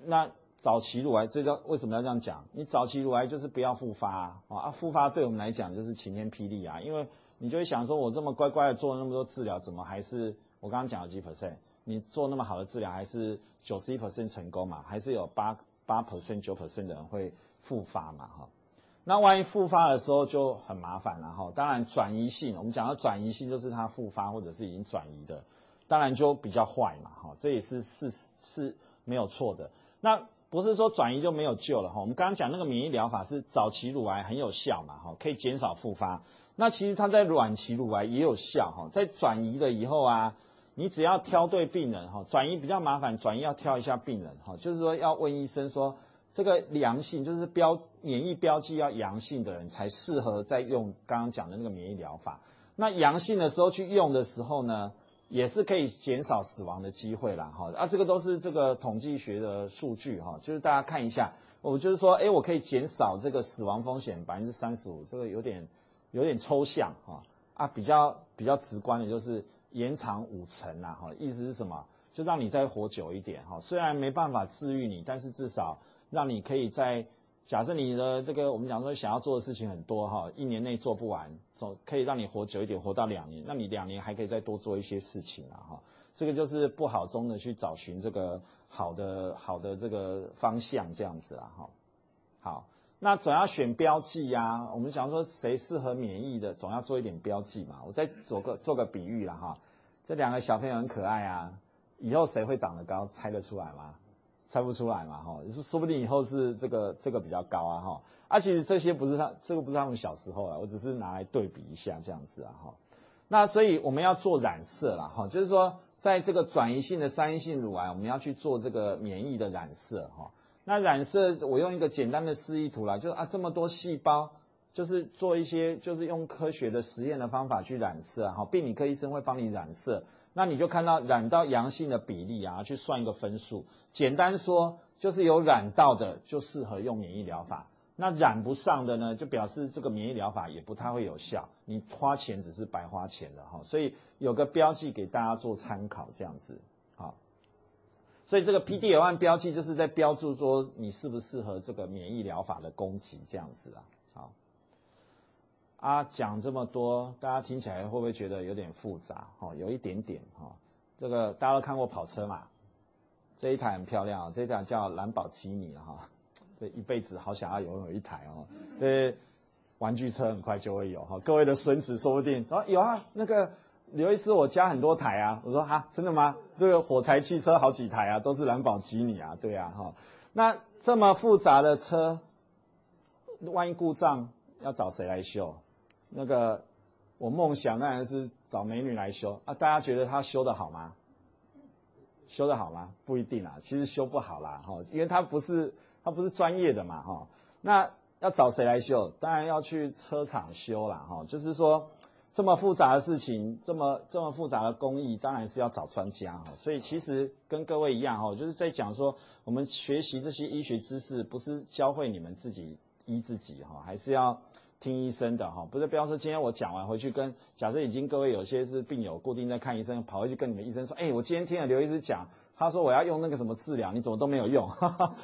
那早期乳癌，这叫为什么要这样讲？你早期乳癌就是不要复发啊，啊复发对我们来讲就是晴天霹雳啊，因为你就会想说，我这么乖乖的做了那么多治疗，怎么还是我刚刚讲了几 percent？你做那么好的治疗，还是九十一 percent 成功嘛？还是有八八 percent 九 percent 的人会复发嘛？哈。那万一复发的时候就很麻烦了哈。当然转移性，我们讲到转移性就是它复发或者是已经转移的，当然就比较坏嘛哈。这也是是是没有错的。那不是说转移就没有救了哈。我们刚刚讲那个免疫疗法是早期乳癌很有效嘛哈，可以减少复发。那其实它在晚期乳癌也有效哈。在转移了以后啊，你只要挑对病人哈，转移比较麻烦，转移要挑一下病人哈，就是说要问医生说。这个阳性就是标免疫标记要阳性的人才适合在用刚刚讲的那个免疫疗法。那阳性的时候去用的时候呢，也是可以减少死亡的机会啦，哈啊，这个都是这个统计学的数据哈，就是大家看一下，我就是说，哎，我可以减少这个死亡风险百分之三十五，这个有点有点抽象哈啊，比较比较直观的就是延长五成啦，哈，意思是什么？就让你再活久一点哈，虽然没办法治愈你，但是至少。让你可以在假设你的这个我们讲说想要做的事情很多哈，一年内做不完，总可以让你活久一点，活到两年，那你两年还可以再多做一些事情啊哈。这个就是不好中的去找寻这个好的好的这个方向这样子啊哈。好，那总要选标记呀。我们想说谁适合免疫的，总要做一点标记嘛。我再做个做个比喻了哈。这两个小朋友很可爱啊，以后谁会长得高，猜得出来吗？猜不出来嘛，哈，说说不定以后是这个这个比较高啊，哈，啊，其实这些不是他这个不是他们小时候啊，我只是拿来对比一下这样子啊，哈，那所以我们要做染色了，哈，就是说在这个转移性的三阴性乳癌，我们要去做这个免疫的染色，哈，那染色我用一个简单的示意图啦，就是啊这么多细胞，就是做一些就是用科学的实验的方法去染色，哈，病理科医生会帮你染色。那你就看到染到阳性的比例啊，去算一个分数。简单说，就是有染到的就适合用免疫疗法，那染不上的呢，就表示这个免疫疗法也不太会有效，你花钱只是白花钱了哈。所以有个标记给大家做参考，这样子啊。所以这个 PD-L1 标记就是在标注说你适不适合这个免疫疗法的攻击这样子啊。好啊，讲这么多，大家听起来会不会觉得有点复杂？哈，有一点点哈。这个大家都看过跑车嘛？这一台很漂亮，这一台叫兰博基尼哈。这一辈子好想要拥有一台哦。这玩具车很快就会有哈。各位的孙子说不定说有啊，那个刘医师，我家很多台啊。我说啊，真的吗？这个火柴汽车好几台啊，都是兰博基尼啊，对啊哈。那这么复杂的车，万一故障要找谁来修？那个，我梦想当然是找美女来修啊！大家觉得他修得好吗？修得好吗？不一定啊，其实修不好啦，哈，因为他不是他不是专业的嘛，哈。那要找谁来修？当然要去车厂修啦，哈。就是说，这么复杂的事情，这么这么复杂的工艺，当然是要找专家哈。所以其实跟各位一样哈，就是在讲说，我们学习这些医学知识，不是教会你们自己医自己哈，还是要。听医生的哈，不是，比方说今天我讲完回去跟，假设已经各位有些是病友固定在看医生，跑回去跟你们医生说，哎，我今天听了刘医师讲，他说我要用那个什么治疗，你怎么都没有用，哈哈，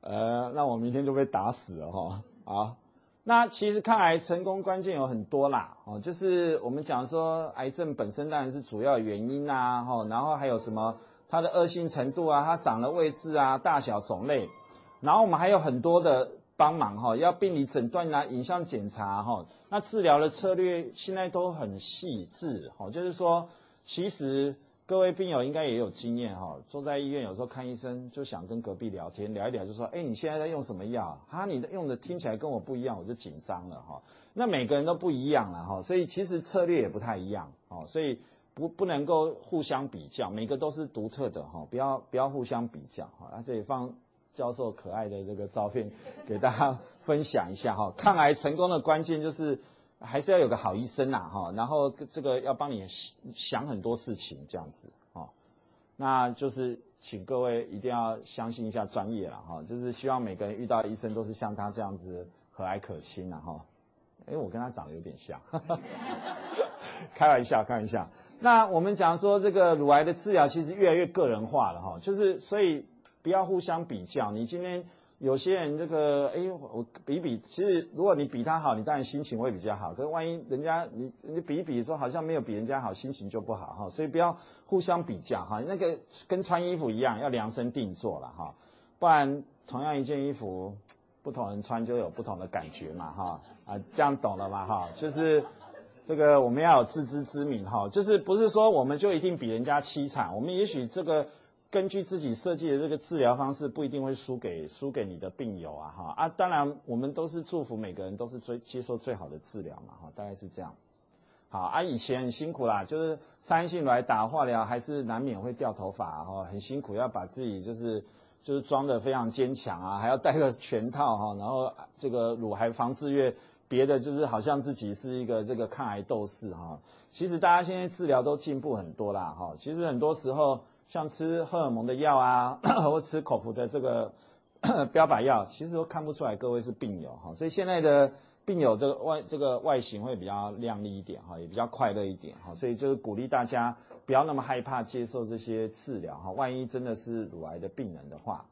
呃，那我明天就被打死了哈。好，那其实抗癌成功关键有很多啦，哦，就是我们讲说癌症本身当然是主要原因呐，哈，然后还有什么它的恶性程度啊，它长的位置啊，大小种类，然后我们还有很多的。帮忙哈，要病理诊断啊，影像检查哈，那治疗的策略现在都很细致哈，就是说，其实各位病友应该也有经验哈，坐在医院有时候看医生就想跟隔壁聊天，聊一聊就说，哎，你现在在用什么药？哈，你的用的听起来跟我不一样，我就紧张了哈。那每个人都不一样了哈，所以其实策略也不太一样哦，所以不不能够互相比较，每个都是独特的哈，不要不要互相比较哈，那这里放。教授可爱的这个照片，给大家分享一下哈。抗癌成功的关键就是还是要有个好医生呐哈，然后这个要帮你想很多事情这样子哈。那就是请各位一定要相信一下专业了哈，就是希望每个人遇到医生都是像他这样子和蔼可亲呐哈。哎，我跟他长得有点像，开玩笑开玩笑。那我们讲说这个乳癌的治疗其实越来越个人化了哈，就是所以。不要互相比较。你今天有些人这个，哎，我比比，其实如果你比他好，你当然心情会比较好。可是万一人家你你比一比说好像没有比人家好，心情就不好哈。所以不要互相比较哈。那个跟穿衣服一样，要量身定做了哈。不然同样一件衣服，不同人穿就有不同的感觉嘛哈。啊，这样懂了吗哈？就是这个我们要有自知之明哈。就是不是说我们就一定比人家凄惨，我们也许这个。根据自己设计的这个治疗方式，不一定会输给输给你的病友啊哈啊！当然，我们都是祝福每个人都是最接受最好的治疗嘛哈，大概是这样。好啊，以前很辛苦啦，就是三性乳癌打化疗，还是难免会掉头发哈，很辛苦，要把自己就是就是装得非常坚强啊，还要戴个全套哈，然后这个乳癌防治月，别的就是好像自己是一个这个抗癌斗士哈。其实大家现在治疗都进步很多啦哈，其实很多时候。像吃荷尔蒙的药啊，或吃口服的这个 标靶药，其实都看不出来各位是病友哈。所以现在的病友这个外这个外形会比较亮丽一点哈，也比较快乐一点哈。所以就是鼓励大家不要那么害怕接受这些治疗哈。万一真的是乳癌的病人的话，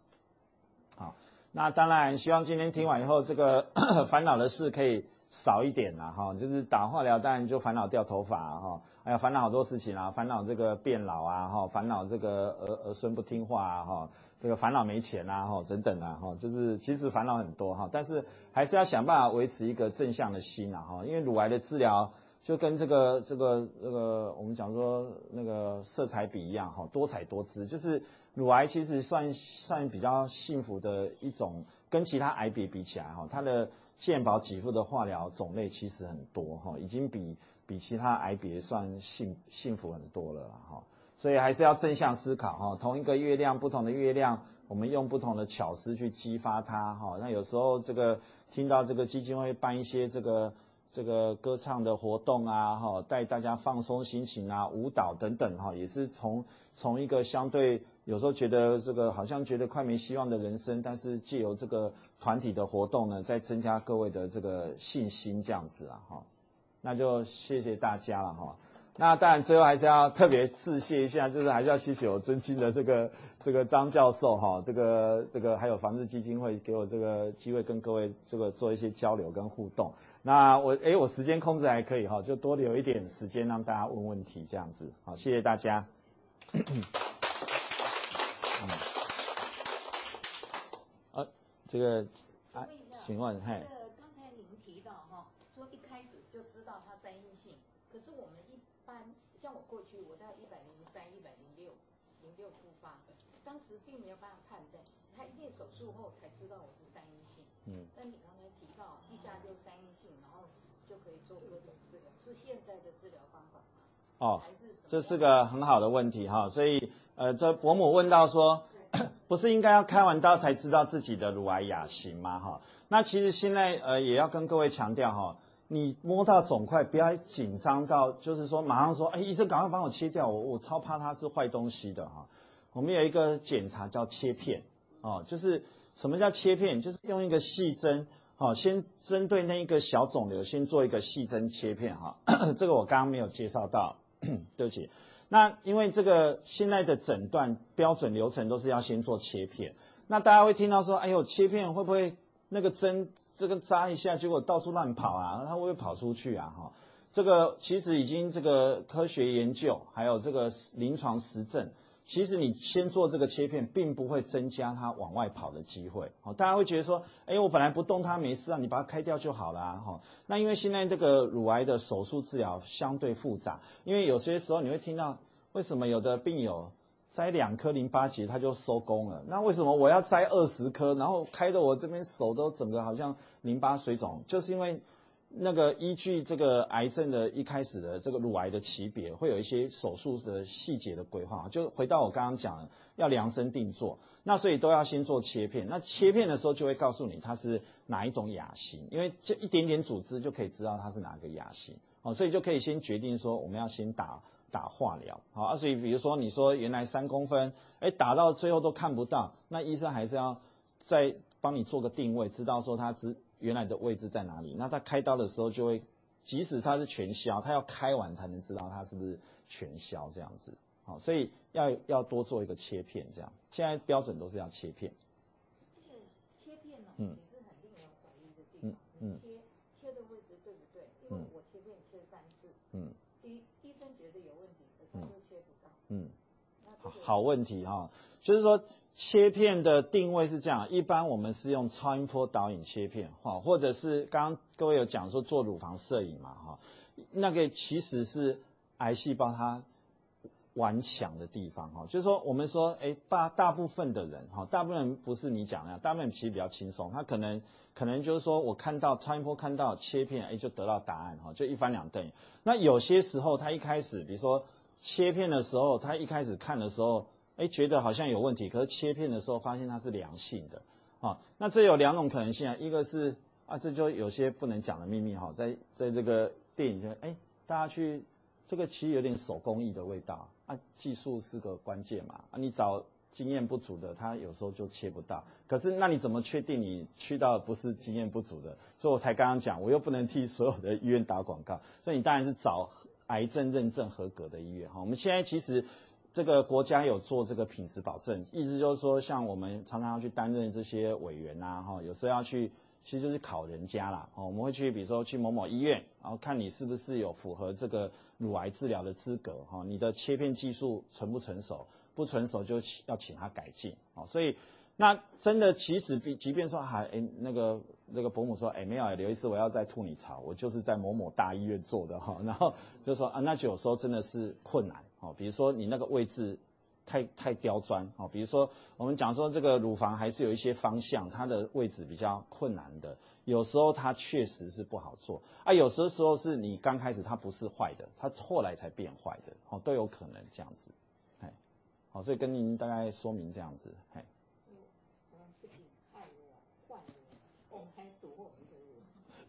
好，那当然希望今天听完以后，这个 烦恼的事可以。少一点啦，哈，就是打化疗，当然就烦恼掉头发哈，还有烦恼好多事情啊，烦恼这个变老啊，哈，烦恼这个儿儿孙不听话啊，哈，这个烦恼没钱啊，哈，等等啊，哈，就是其实烦恼很多哈，但是还是要想办法维持一个正向的心啊，哈，因为乳癌的治疗就跟这个这个这个我们讲说那个色彩比一样，哈，多彩多姿，就是乳癌其实算算比较幸福的一种，跟其他癌别比起来，哈，它的。健保给付的化疗种类其实很多哈，已经比比其他癌别算幸幸福很多了哈，所以还是要正向思考哈。同一个月亮，不同的月亮，我们用不同的巧思去激发它哈。那有时候这个听到这个基金会办一些这个。这个歌唱的活动啊，哈，带大家放松心情啊，舞蹈等等，哈，也是从从一个相对有时候觉得这个好像觉得快没希望的人生，但是借由这个团体的活动呢，再增加各位的这个信心，这样子啊，哈，那就谢谢大家了，哈。那当然，最后还是要特别致谢一下，就是还是要谢谢我尊敬的这个这个张教授哈，这个这个还有防治基金会给我这个机会跟各位这个做一些交流跟互动。那我诶我时间控制还可以哈，就多留一点时间让大家问问题这样子。好，谢谢大家。嗯，啊，这个啊，请问，嘿。刚才您提到哈，说一开始就知道它三阴性，可是我们一般。像我过去，我在一百零三、一百零六、零六复发，当时并没有办法判断，他一定手术后才知道我是三阴性。嗯。但你刚才提到一下就三阴性，然后就可以做各种治疗，是现在的治疗方法吗？哦，这是个很好的问题哈，所以呃，这伯母问到说，不是应该要开完刀才知道自己的乳癌亚型吗？哈，那其实现在呃也要跟各位强调哈。你摸到肿块，不要紧张到，就是说马上说，哎，医生赶快帮我切掉，我我超怕它是坏东西的哈。我们有一个检查叫切片，哦，就是什么叫切片？就是用一个细针哦，先针对那一个小肿瘤，先做一个细针切片哈。这个我刚刚没有介绍到，对不起。那因为这个现在的诊断标准流程都是要先做切片。那大家会听到说，哎呦，切片会不会那个针这个扎一下，结果到处乱跑啊？它会不会跑出去啊？哈，这个其实已经这个科学研究还有这个临床实证。其实你先做这个切片，并不会增加它往外跑的机会。好，大家会觉得说，哎，我本来不动它没事啊，你把它开掉就好了。哈，那因为现在这个乳癌的手术治疗相对复杂，因为有些时候你会听到，为什么有的病友摘两颗淋巴结他就收工了？那为什么我要摘二十颗，然后开得我这边手都整个好像淋巴水肿？就是因为。那个依据这个癌症的一开始的这个乳癌的级别，会有一些手术的细节的规划。就回到我刚刚讲，要量身定做，那所以都要先做切片。那切片的时候就会告诉你它是哪一种亚型，因为这一点点组织就可以知道它是哪个亚型。哦，所以就可以先决定说我们要先打打化疗。好啊，所以比如说你说原来三公分，哎，打到最后都看不到，那医生还是要再帮你做个定位，知道说它是。原来的位置在哪里？那他开刀的时候就会，即使他是全消，他要开完才能知道他是不是全消这样子。好，所以要要多做一个切片这样。现在标准都是要切片。就是切片呢，也是很令人怀疑的地方。嗯嗯。切切的位置对不对？因为我切片切三次。嗯。医医生觉得有问题，可是又切不到。嗯。好好问题哈，就是说。切片的定位是这样，一般我们是用超音波导引切片，哈，或者是刚刚各位有讲说做乳房摄影嘛，哈，那个其实是癌细胞它顽强的地方，哈，就是说我们说，哎，大大部分的人，哈，大部分人不是你讲的，大部分人其实比较轻松，他可能可能就是说我看到超音波看到切片，哎，就得到答案，哈，就一翻两瞪眼。那有些时候他一开始，比如说切片的时候，他一开始看的时候。哎，觉得好像有问题，可是切片的时候发现它是良性的，啊，那这有两种可能性啊，一个是啊，这就有些不能讲的秘密哈，在在这个电影中，哎，大家去这个其实有点手工艺的味道啊，技术是个关键嘛，啊，你找经验不足的，他有时候就切不到，可是那你怎么确定你去到不是经验不足的？所以我才刚刚讲，我又不能替所有的医院打广告，所以你当然是找癌症认证合格的医院哈。我们现在其实。这个国家有做这个品质保证，意思就是说，像我们常常要去担任这些委员呐，哈，有时候要去，其实就是考人家啦，哦，我们会去，比如说去某某医院，然后看你是不是有符合这个乳癌治疗的资格，哈，你的切片技术成不成熟，不成熟就要请他改进，哦，所以那真的其实比即便说还诶那个那个伯母说，诶没有，刘医师我要再吐你槽，我就是在某某大医院做的哈，然后就说啊，那就有时候真的是困难。哦，比如说你那个位置太太刁钻，哦，比如说我们讲说这个乳房还是有一些方向，它的位置比较困难的，有时候它确实是不好做啊，有时候时候是你刚开始它不是坏的，它后来才变坏的，哦，都有可能这样子，哎，好，所以跟您大概说明这样子，哎。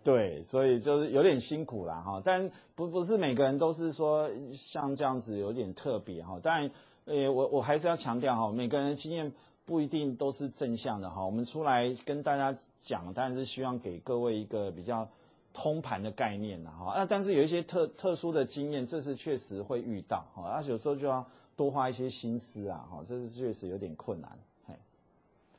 对，所以就是有点辛苦啦哈，但不不是每个人都是说像这样子有点特别哈，当然，呃，我我还是要强调哈，每个人的经验不一定都是正向的哈，我们出来跟大家讲，当然是希望给各位一个比较通盘的概念呐哈，那但是有一些特特殊的经验，这是确实会遇到哈，而有时候就要多花一些心思啊哈，这是确实有点困难，嘿，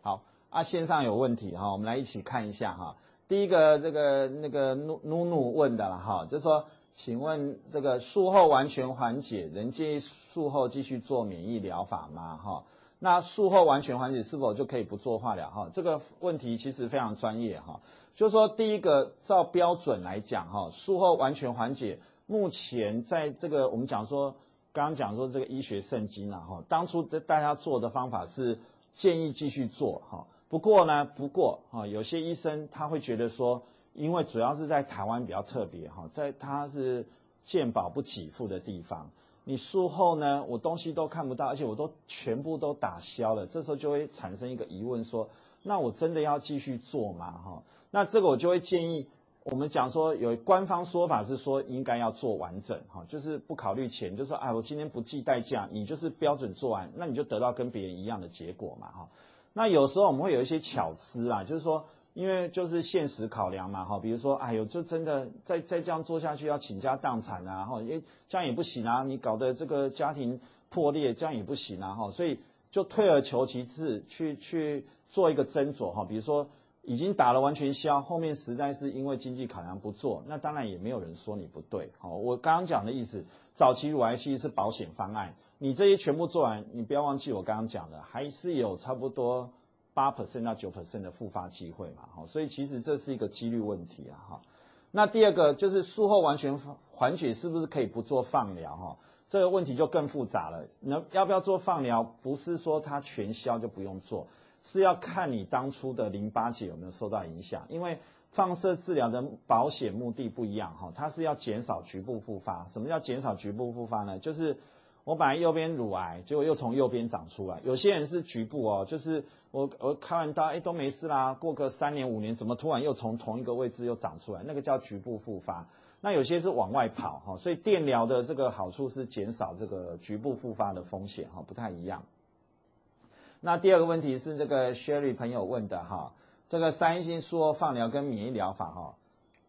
好啊，线上有问题哈，我们来一起看一下哈。第一个这个那个努努努问的了哈，就是说，请问这个术后完全缓解，仍建议术后继续做免疫疗法吗？哈，那术后完全缓解是否就可以不做化疗？哈，这个问题其实非常专业哈，就是说第一个照标准来讲哈，术后完全缓解，目前在这个我们讲说，刚刚讲说这个医学圣经了哈，当初这大家做的方法是建议继续做哈。不过呢，不过啊，有些医生他会觉得说，因为主要是在台湾比较特别哈，在他是健保不给付的地方，你术后呢，我东西都看不到，而且我都全部都打消了，这时候就会产生一个疑问说，那我真的要继续做吗？哈，那这个我就会建议，我们讲说有官方说法是说应该要做完整哈，就是不考虑钱，就是说哎，我今天不计代价，你就是标准做完，那你就得到跟别人一样的结果嘛哈。那有时候我们会有一些巧思啦，就是说因为就是现实考量嘛，哈，比如说，哎呦，就真的再再这样做下去要倾家荡产啊，哈，因为这样也不行啊，你搞得这个家庭破裂，这样也不行啊，哈，所以就退而求其次，去去做一个斟酌，哈，比如说。已经打了完全消，后面实在是因为经济考量不做，那当然也没有人说你不对。好，我刚刚讲的意思，早期乳癌期是保险方案，你这些全部做完，你不要忘记我刚刚讲的，还是有差不多八 percent 到九 percent 的复发机会嘛。好，所以其实这是一个几率问题啊。哈，那第二个就是术后完全缓解是不是可以不做放疗？哈，这个问题就更复杂了。那要不要做放疗？不是说它全消就不用做。是要看你当初的淋巴结有没有受到影响，因为放射治疗的保险目的不一样哈，它是要减少局部复发。什么叫减少局部复发呢？就是我本来右边乳癌，结果又从右边长出来。有些人是局部哦，就是我我开完刀，哎都没事啦，过个三年五年，怎么突然又从同一个位置又长出来？那个叫局部复发。那有些是往外跑哈，所以电疗的这个好处是减少这个局部复发的风险哈，不太一样。那第二个问题是这个 Sherry 朋友问的哈，这个三阴性术后放疗跟免疫疗法哈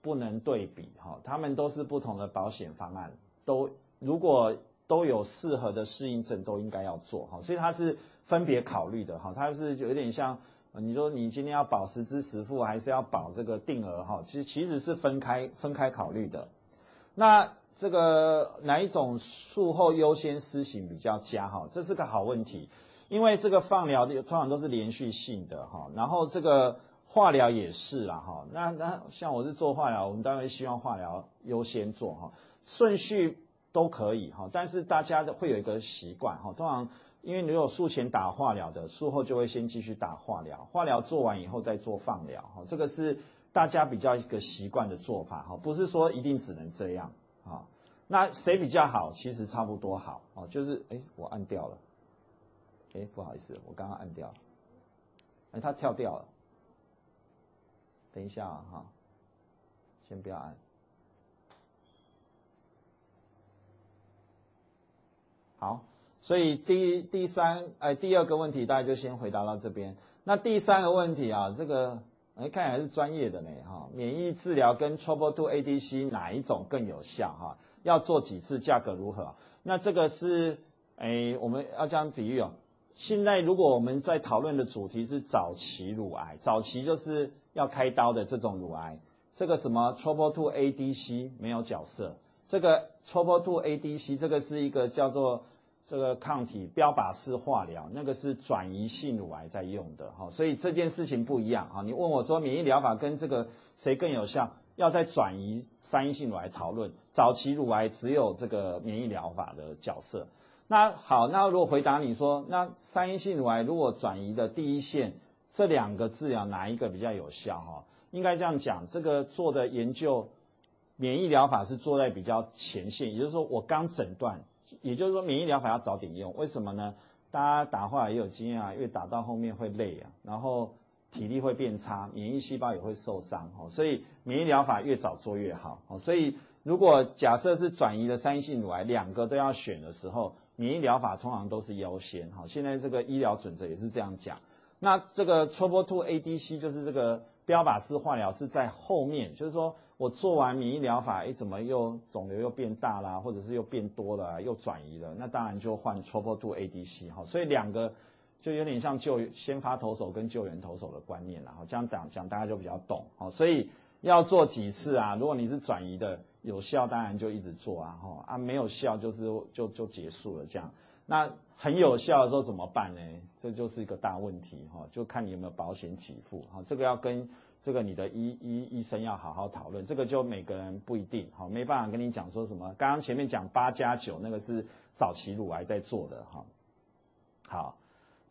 不能对比哈，他们都是不同的保险方案，都如果都有适合的适应症都应该要做哈，所以它是分别考虑的哈，它是有点像你说你今天要保十支十付还是要保这个定额哈，其实其实是分开分开考虑的。那这个哪一种术后优先施行比较佳哈？这是个好问题。因为这个放疗通常都是连续性的哈，然后这个化疗也是啦哈。那那像我是做化疗，我们当然希望化疗优先做哈，顺序都可以哈。但是大家会有一个习惯哈，通常因为你有术前打化疗的，术后就会先继续打化疗，化疗做完以后再做放疗哈。这个是大家比较一个习惯的做法哈，不是说一定只能这样啊。那谁比较好？其实差不多好哦，就是哎，我按掉了。哎，不好意思，我刚刚按掉了。哎，它跳掉了。等一下啊，哈，先不要按。好，所以第第三哎第二个问题，大家就先回答到这边。那第三个问题啊，这个哎看起来是专业的呢哈。免疫治疗跟 Tropo Two ADC 哪一种更有效哈？要做几次？价格如何？那这个是哎我们要这样比喻哦。现在如果我们在讨论的主题是早期乳癌，早期就是要开刀的这种乳癌，这个什么 Tropo Two ADC 没有角色，这个 Tropo Two ADC 这个是一个叫做这个抗体标靶式化疗，那个是转移性乳癌在用的哈，所以这件事情不一样哈。你问我说免疫疗法跟这个谁更有效，要在转移三阴性乳癌讨论，早期乳癌只有这个免疫疗法的角色。那好，那如果回答你说，那三阴性乳癌如果转移的第一线，这两个治疗哪一个比较有效？哈，应该这样讲，这个做的研究，免疫疗法是做在比较前线，也就是说我刚诊断，也就是说免疫疗法要早点用，为什么呢？大家打化也有经验啊，因为打到后面会累啊，然后体力会变差，免疫细胞也会受伤，哦，所以免疫疗法越早做越好，哦，所以如果假设是转移的三阴性乳癌，两个都要选的时候。免疫疗法通常都是优先，哈，现在这个医疗准则也是这样讲。那这个 Tropo Two ADC 就是这个标靶式化疗是在后面，就是说我做完免疫疗法，哎，怎么又肿瘤又变大啦，或者是又变多了，又转移了，那当然就换 Tropo Two ADC，哈，所以两个就有点像救先发投手跟救援投手的观念啦，哈，这样讲讲大家就比较懂，哈，所以要做几次啊？如果你是转移的。有效当然就一直做啊，哈啊没有效就是就就结束了这样。那很有效的时候怎么办呢？这就是一个大问题哈，就看你有没有保险给付哈。这个要跟这个你的医医医生要好好讨论。这个就每个人不一定哈，没办法跟你讲说什么。刚刚前面讲八加九那个是早期乳癌在做的哈。好，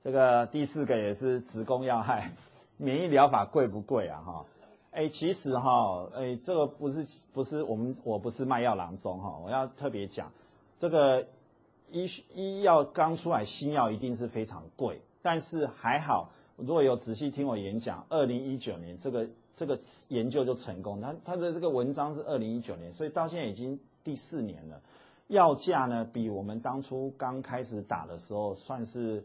这个第四个也是子宫要害，免疫疗法贵不贵啊？哈。哎，其实哈，哎，这个不是不是我们我不是卖药郎中哈，我要特别讲，这个医医药刚出来新药一定是非常贵，但是还好，如果有仔细听我演讲，二零一九年这个这个研究就成功，他他的这个文章是二零一九年，所以到现在已经第四年了，药价呢比我们当初刚开始打的时候算是。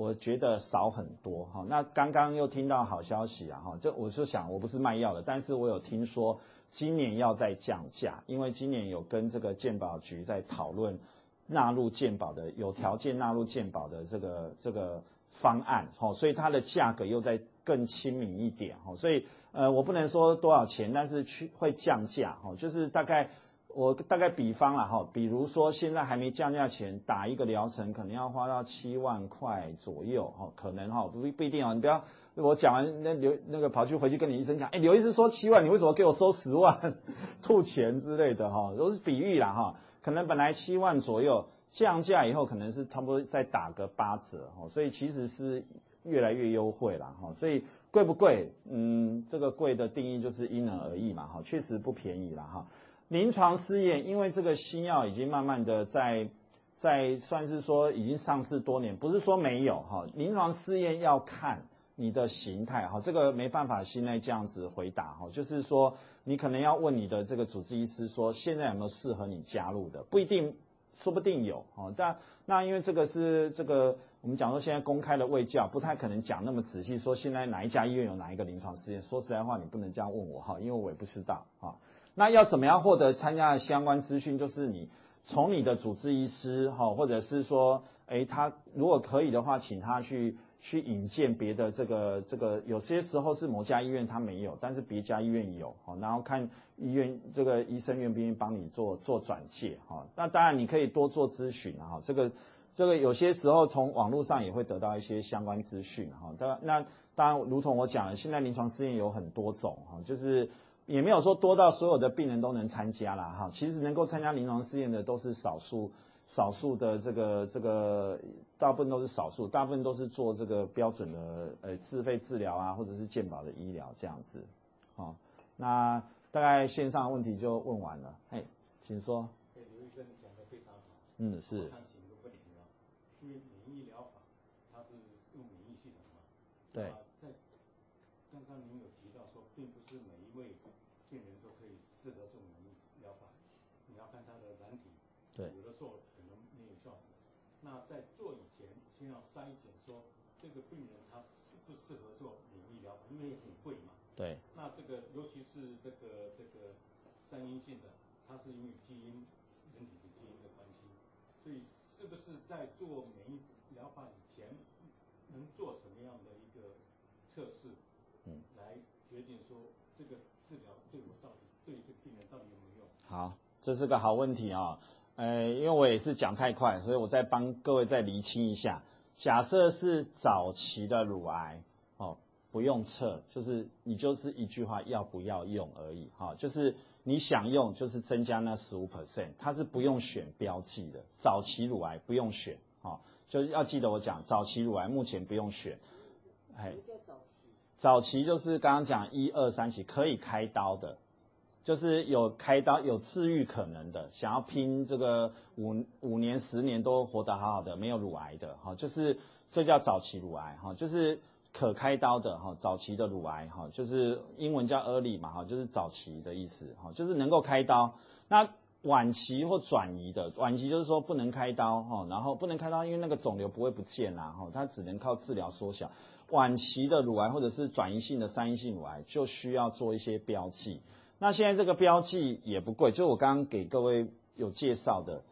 我觉得少很多哈。那刚刚又听到好消息啊哈，就我就想我不是卖药的，但是我有听说今年要再降价，因为今年有跟这个健保局在讨论纳入健保的有条件纳入健保的这个这个方案哈，所以它的价格又在更亲民一点哈，所以呃我不能说多少钱，但是去会降价哈，就是大概。我大概比方了哈，比如说现在还没降价前，打一个疗程可能要花到七万块左右哈，可能哈不不一定啊，你不要我讲完那刘那个跑去回去跟你医生讲，哎刘医师说七万，你为什么给我收十万，吐钱之类的哈，都是比喻啦哈，可能本来七万左右，降价以后可能是差不多再打个八折哈，所以其实是越来越优惠啦哈，所以贵不贵？嗯，这个贵的定义就是因人而异嘛哈，确实不便宜啦哈。临床试验，因为这个新药已经慢慢的在在算是说已经上市多年，不是说没有哈。临床试验要看你的形态哈，这个没办法现在这样子回答哈，就是说你可能要问你的这个主治医师说，现在有没有适合你加入的，不一定，说不定有哈。但那因为这个是这个我们讲说现在公开的卫教，不太可能讲那么仔细，说现在哪一家医院有哪一个临床试验。说实在话，你不能这样问我哈，因为我也不知道啊。那要怎么样获得参加的相关资讯？就是你从你的主治医师哈，或者是说，诶，他如果可以的话，请他去去引荐别的这个这个，有些时候是某家医院他没有，但是别家医院有哈，然后看医院这个医生愿不愿意帮你做做转介哈。那当然你可以多做咨询哈，这个这个有些时候从网络上也会得到一些相关资讯哈。当那当然，如同我讲的，现在临床试验有很多种哈，就是。也没有说多到所有的病人都能参加啦哈，其实能够参加临床试验的都是少数，少数的这个这个，大部分都是少数，大部分都是做这个标准的呃自费治疗啊，或者是健保的医疗这样子，好，那大概线上的问题就问完了，嘿，请说。对，刘医生讲的非常好。嗯，是。因为免疫疗法它是用免疫系统嘛。对。在刚刚您有提到说，并不是每一位。病人都可以适合做免疫疗法，你要看他的软体，对，有的时候可能没有效果。那在做以前，先要筛检说这个病人他适不适合做免疫疗法，因为很贵嘛。对。那这个尤其是这个这个三阴性的，它是因为基因人体的基因的关系，所以是不是在做免疫疗法以前，能做什么样的一个测试，嗯，来决定说这个。治疗对我到底对这个病人到底有没有用？好，这是个好问题啊、哦。呃，因为我也是讲太快，所以我再帮各位再厘清一下。假设是早期的乳癌，哦，不用测，就是你就是一句话，要不要用而已，哈、就是你想用，就是增加那十五 percent，它是不用选标记的。早期乳癌不用选，哈、就是要记得我讲，早期乳癌目前不用选，哎。早期就是刚刚讲一二三期可以开刀的，就是有开刀有治愈可能的，想要拼这个五五年十年都活得好好的，没有乳癌的哈，就是这叫早期乳癌哈，就是可开刀的哈，早期的乳癌哈，就是英文叫 early 嘛哈，就是早期的意思哈，就是能够开刀。那晚期或转移的，晚期就是说不能开刀哈，然后不能开刀，因为那个肿瘤不会不见啦哈，它只能靠治疗缩小。晚期的乳癌或者是转移性的三阴性乳癌，就需要做一些标记。那现在这个标记也不贵，就我刚刚给各位有介绍的，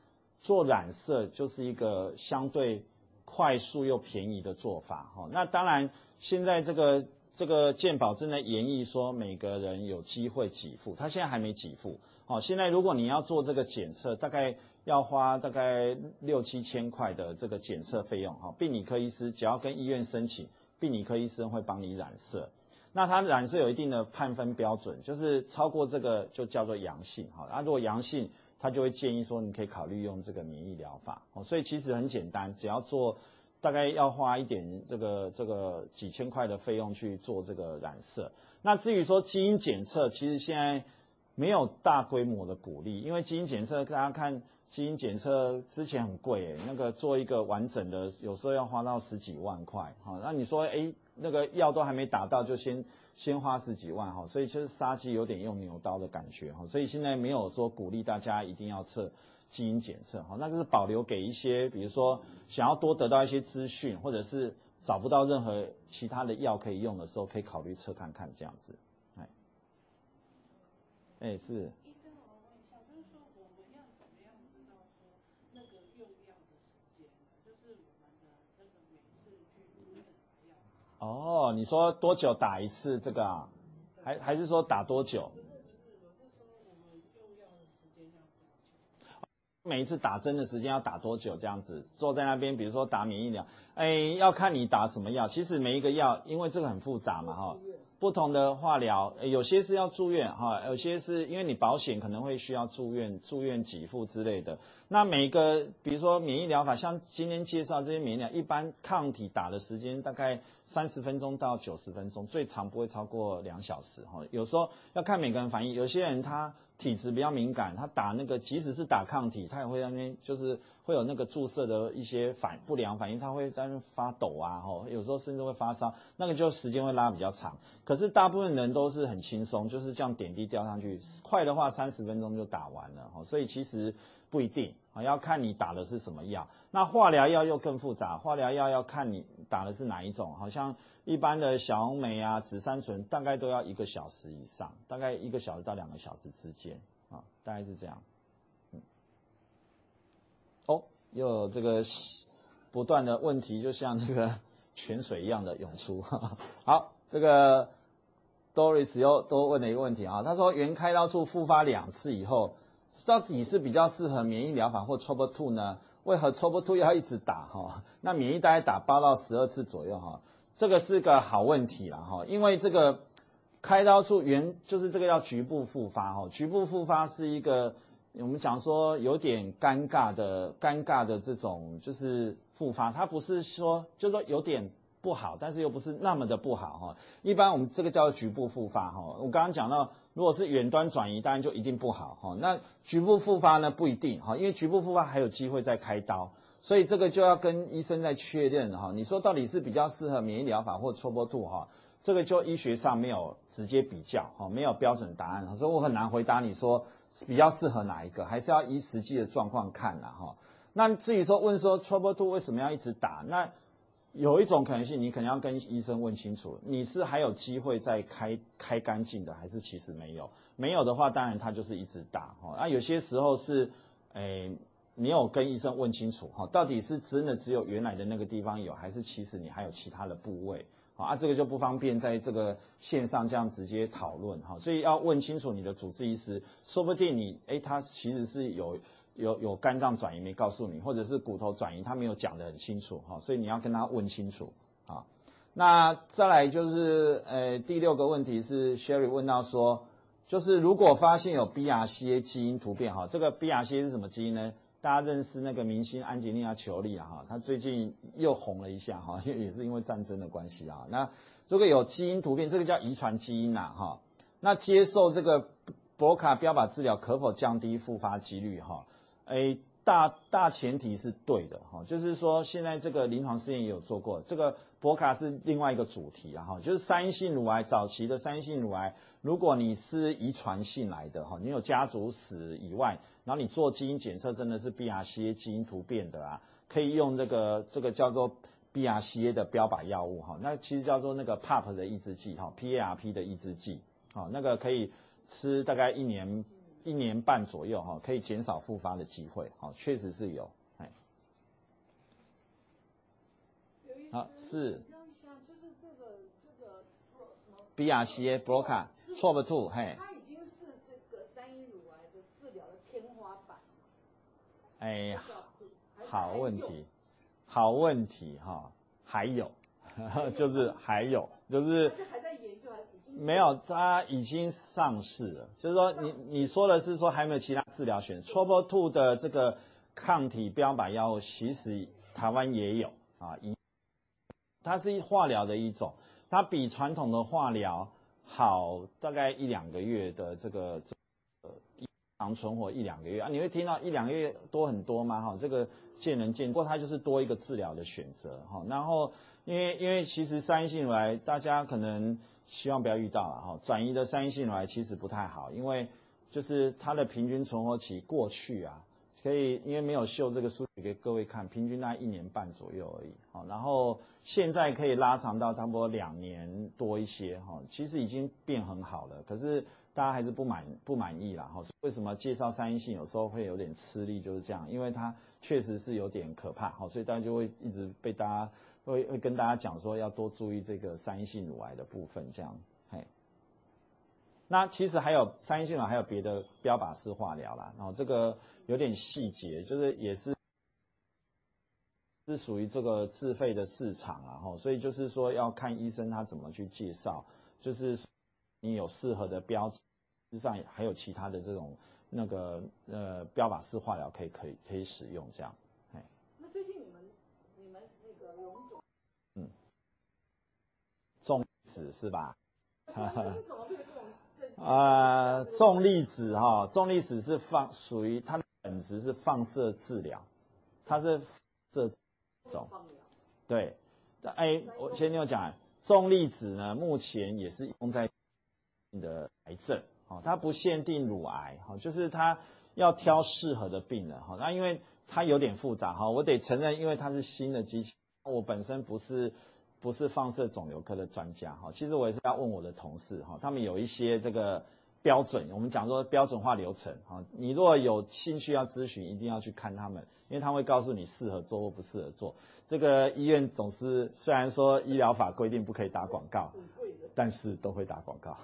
做染色就是一个相对快速又便宜的做法。哈，那当然现在这个这个健保正在研议说每个人有机会给付，他现在还没给付。好，现在如果你要做这个检测，大概要花大概六七千块的这个检测费用。哈，病理科医师只要跟医院申请。病理科医生会帮你染色，那他染色有一定的判分标准，就是超过这个就叫做阳性，好，那如果阳性，他就会建议说你可以考虑用这个免疫疗法，哦，所以其实很简单，只要做，大概要花一点这个这个几千块的费用去做这个染色。那至于说基因检测，其实现在没有大规模的鼓励，因为基因检测大家看。基因检测之前很贵诶，那个做一个完整的，有时候要花到十几万块。好，那你说，诶，那个药都还没打到，就先先花十几万哈，所以就是杀鸡有点用牛刀的感觉哈，所以现在没有说鼓励大家一定要测基因检测哈，那就是保留给一些比如说想要多得到一些资讯，或者是找不到任何其他的药可以用的时候，可以考虑测看看这样子，哎，哎是。哦，你说多久打一次这个啊？还还是说打多久？不是是，是说我们用药的时间要？每一次打针的时间要打多久？这样子坐在那边，比如说打免疫疗，哎，要看你打什么药。其实每一个药，因为这个很复杂嘛，哈。不同的化疗，有些是要住院哈，有些是因为你保险可能会需要住院、住院给付之类的。那每一个，比如说免疫疗法，像今天介绍这些免疫疗，一般抗体打的时间大概三十分钟到九十分钟，最长不会超过两小时哈。有时候要看每个人反应，有些人他。体质比较敏感，他打那个即使是打抗体，他也会在那边就是会有那个注射的一些反不良反应，他会在那发抖啊，吼，有时候甚至会发烧，那个就时间会拉比较长。可是大部分人都是很轻松，就是这样点滴吊上去，快的话三十分钟就打完了，吼，所以其实不一定啊，要看你打的是什么药。那化疗药又更复杂，化疗药要看你打的是哪一种，好像。一般的小红莓啊、紫杉醇大概都要一个小时以上，大概一个小时到两个小时之间啊，大概是这样。哦，又有这个不断的问题，就像那个 泉水一样的涌出。好，这个 Doris 又多问了一个问题啊，他说原开刀处复发两次以后，到底是比较适合免疫疗法或 TROP2 呢？为何 TROP2 要一直打哈？那免疫大概打八到十二次左右哈。这个是个好问题了哈，因为这个开刀术原就是这个叫局部复发哈，局部复发是一个我们讲说有点尴尬的尴尬的这种就是复发，它不是说就是说有点不好，但是又不是那么的不好哈。一般我们这个叫局部复发哈，我刚刚讲到如果是远端转移，当然就一定不好哈。那局部复发呢不一定哈，因为局部复发还有机会再开刀。所以这个就要跟医生再确认哈，你说到底是比较适合免疫疗法或 TROP2 哈，这个就医学上没有直接比较哈，没有标准答案，所以我很难回答你说比较适合哪一个，还是要依实际的状况看了哈。那至于说问说 TROP2 为什么要一直打，那有一种可能性，你可能要跟医生问清楚，你是还有机会再开开干净的，还是其实没有？没有的话，当然他就是一直打哈。那有些时候是，诶。你有跟医生问清楚哈，到底是真的只有原来的那个地方有，还是其实你还有其他的部位啊？这个就不方便在这个线上这样直接讨论哈，所以要问清楚你的主治医师，说不定你诶，他其实是有有有肝脏转移没告诉你，或者是骨头转移他没有讲得很清楚哈，所以你要跟他问清楚啊。那再来就是呃第六个问题是 Sherry 问到说，就是如果发现有 BRCA 基因突变哈，这个 BRCA 是什么基因呢？大家认识那个明星安吉丽娜·裘丽啊，哈，她最近又红了一下哈，因 为也是因为战争的关系啊。那这个有基因突变，这个叫遗传基因呐，哈。那接受这个博卡标靶治疗可否降低复发几率？哈，诶，大大前提是对的哈，就是说现在这个临床试验也有做过，这个博卡是另外一个主题啊，哈，就是三性乳癌早期的三性乳癌，如果你是遗传性来的哈，你有家族史以外。然后你做基因检测，真的是 BRCA 基因突变的啊，可以用这个这个叫做 BRCA 的标靶药物哈，那其实叫做那个 PARP 的抑制剂哈，PARP 的抑制剂，好，那个可以吃大概一年一年半左右哈，可以减少复发的机会，好，确实是有，哎，好是，BRCA BRCA TROP2 嘿。哎，好问题，好问题哈，还有，就是还有，就是没有，它已经上市了。就是说，你你说的是说还没有其他治疗选，TROP2 的这个抗体标靶药物，其实台湾也有啊，一，它是化疗的一种，它比传统的化疗好大概一两个月的这个。长存活一两个月啊，你会听到一两个月多很多吗？哈，这个见仁见智，不过它就是多一个治疗的选择哈。然后因为因为其实三阴性乳癌，大家可能希望不要遇到了哈。转移的三阴性乳癌其实不太好，因为就是它的平均存活期过去啊，可以因为没有秀这个数据给各位看，平均大概一年半左右而已。好，然后现在可以拉长到差不多两年多一些哈，其实已经变很好了。可是大家还是不满不满意啦哈。为什么介绍三阴性有时候会有点吃力？就是这样，因为它确实是有点可怕哈，所以大家就会一直被大家。会会跟大家讲说要多注意这个三阴性乳癌的部分，这样，嘿。那其实还有三阴性乳癌还有别的标靶式化疗啦，然后这个有点细节，就是也是是属于这个自费的市场啊，哈，所以就是说要看医生他怎么去介绍，就是你有适合的标，实际上还有其他的这种那个呃标靶式化疗可以可以可以使用这样。哎，那最近你们你们那个荣总，嗯重子是吧？啊，重粒子哈，重粒子是放属于它的本质是放射治疗，它是这种，对，哎，我先跟你讲，重粒子呢，目前也是用在的癌症，哦，它不限定乳癌，哈，就是它要挑适合的病人，哈，那因为它有点复杂，哈，我得承认，因为它是新的机器，我本身不是。不是放射肿瘤科的专家哈，其实我也是要问我的同事哈，他们有一些这个标准，我们讲说标准化流程哈，你如果有兴趣要咨询，一定要去看他们，因为他会告诉你适合做或不适合做。这个医院总是虽然说医疗法规定不可以打广告，但是都会打广告，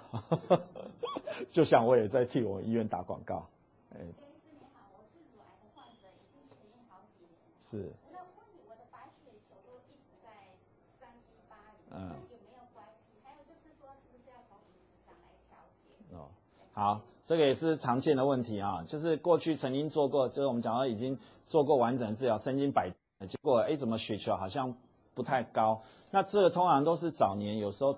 就像我也在替我医院打广告。哎，是。嗯，有没有关系？还有就是说，是不是要从饮食上来调节？哦，好，这个也是常见的问题啊。就是过去曾经做过，就是我们讲到已经做过完整治疗，身经百战，结果哎，怎么血球好像不太高？那这个通常都是早年有时候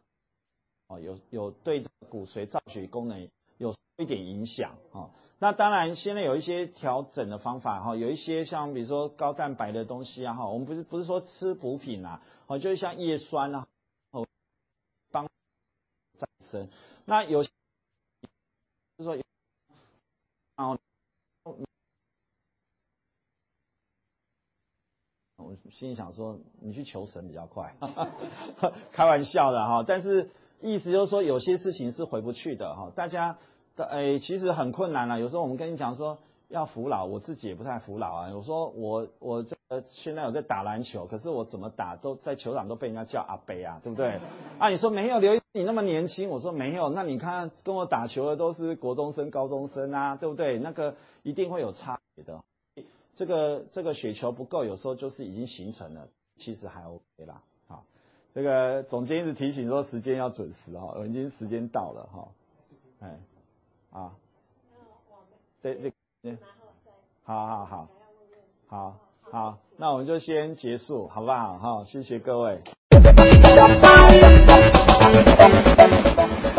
哦，有有对骨髓造血功能有一点影响啊。那当然现在有一些调整的方法哈，有一些像比如说高蛋白的东西啊哈，我们不是不是说吃补品啊，哦，就是像叶酸啊。再生，那有就是说，然后我心里想说，你去求神比较快，开玩笑的哈。但是意思就是说，有些事情是回不去的哈。大家的哎，其实很困难了。有时候我们跟你讲说。要服老，我自己也不太服老啊。我说我我这个现在有在打篮球，可是我怎么打都在球场都被人家叫阿伯啊，对不对？啊，你说没有刘，你那么年轻，我说没有，那你看跟我打球的都是国中生、高中生啊，对不对？那个一定会有差别的。这个这个雪球不够，有时候就是已经形成了，其实还 OK 啦。这个总监一直提醒说时间要准时哈，已经时间到了哈，哎，啊，这这。好好好，好好，那我们就先结束，好不好？哈，谢谢各位。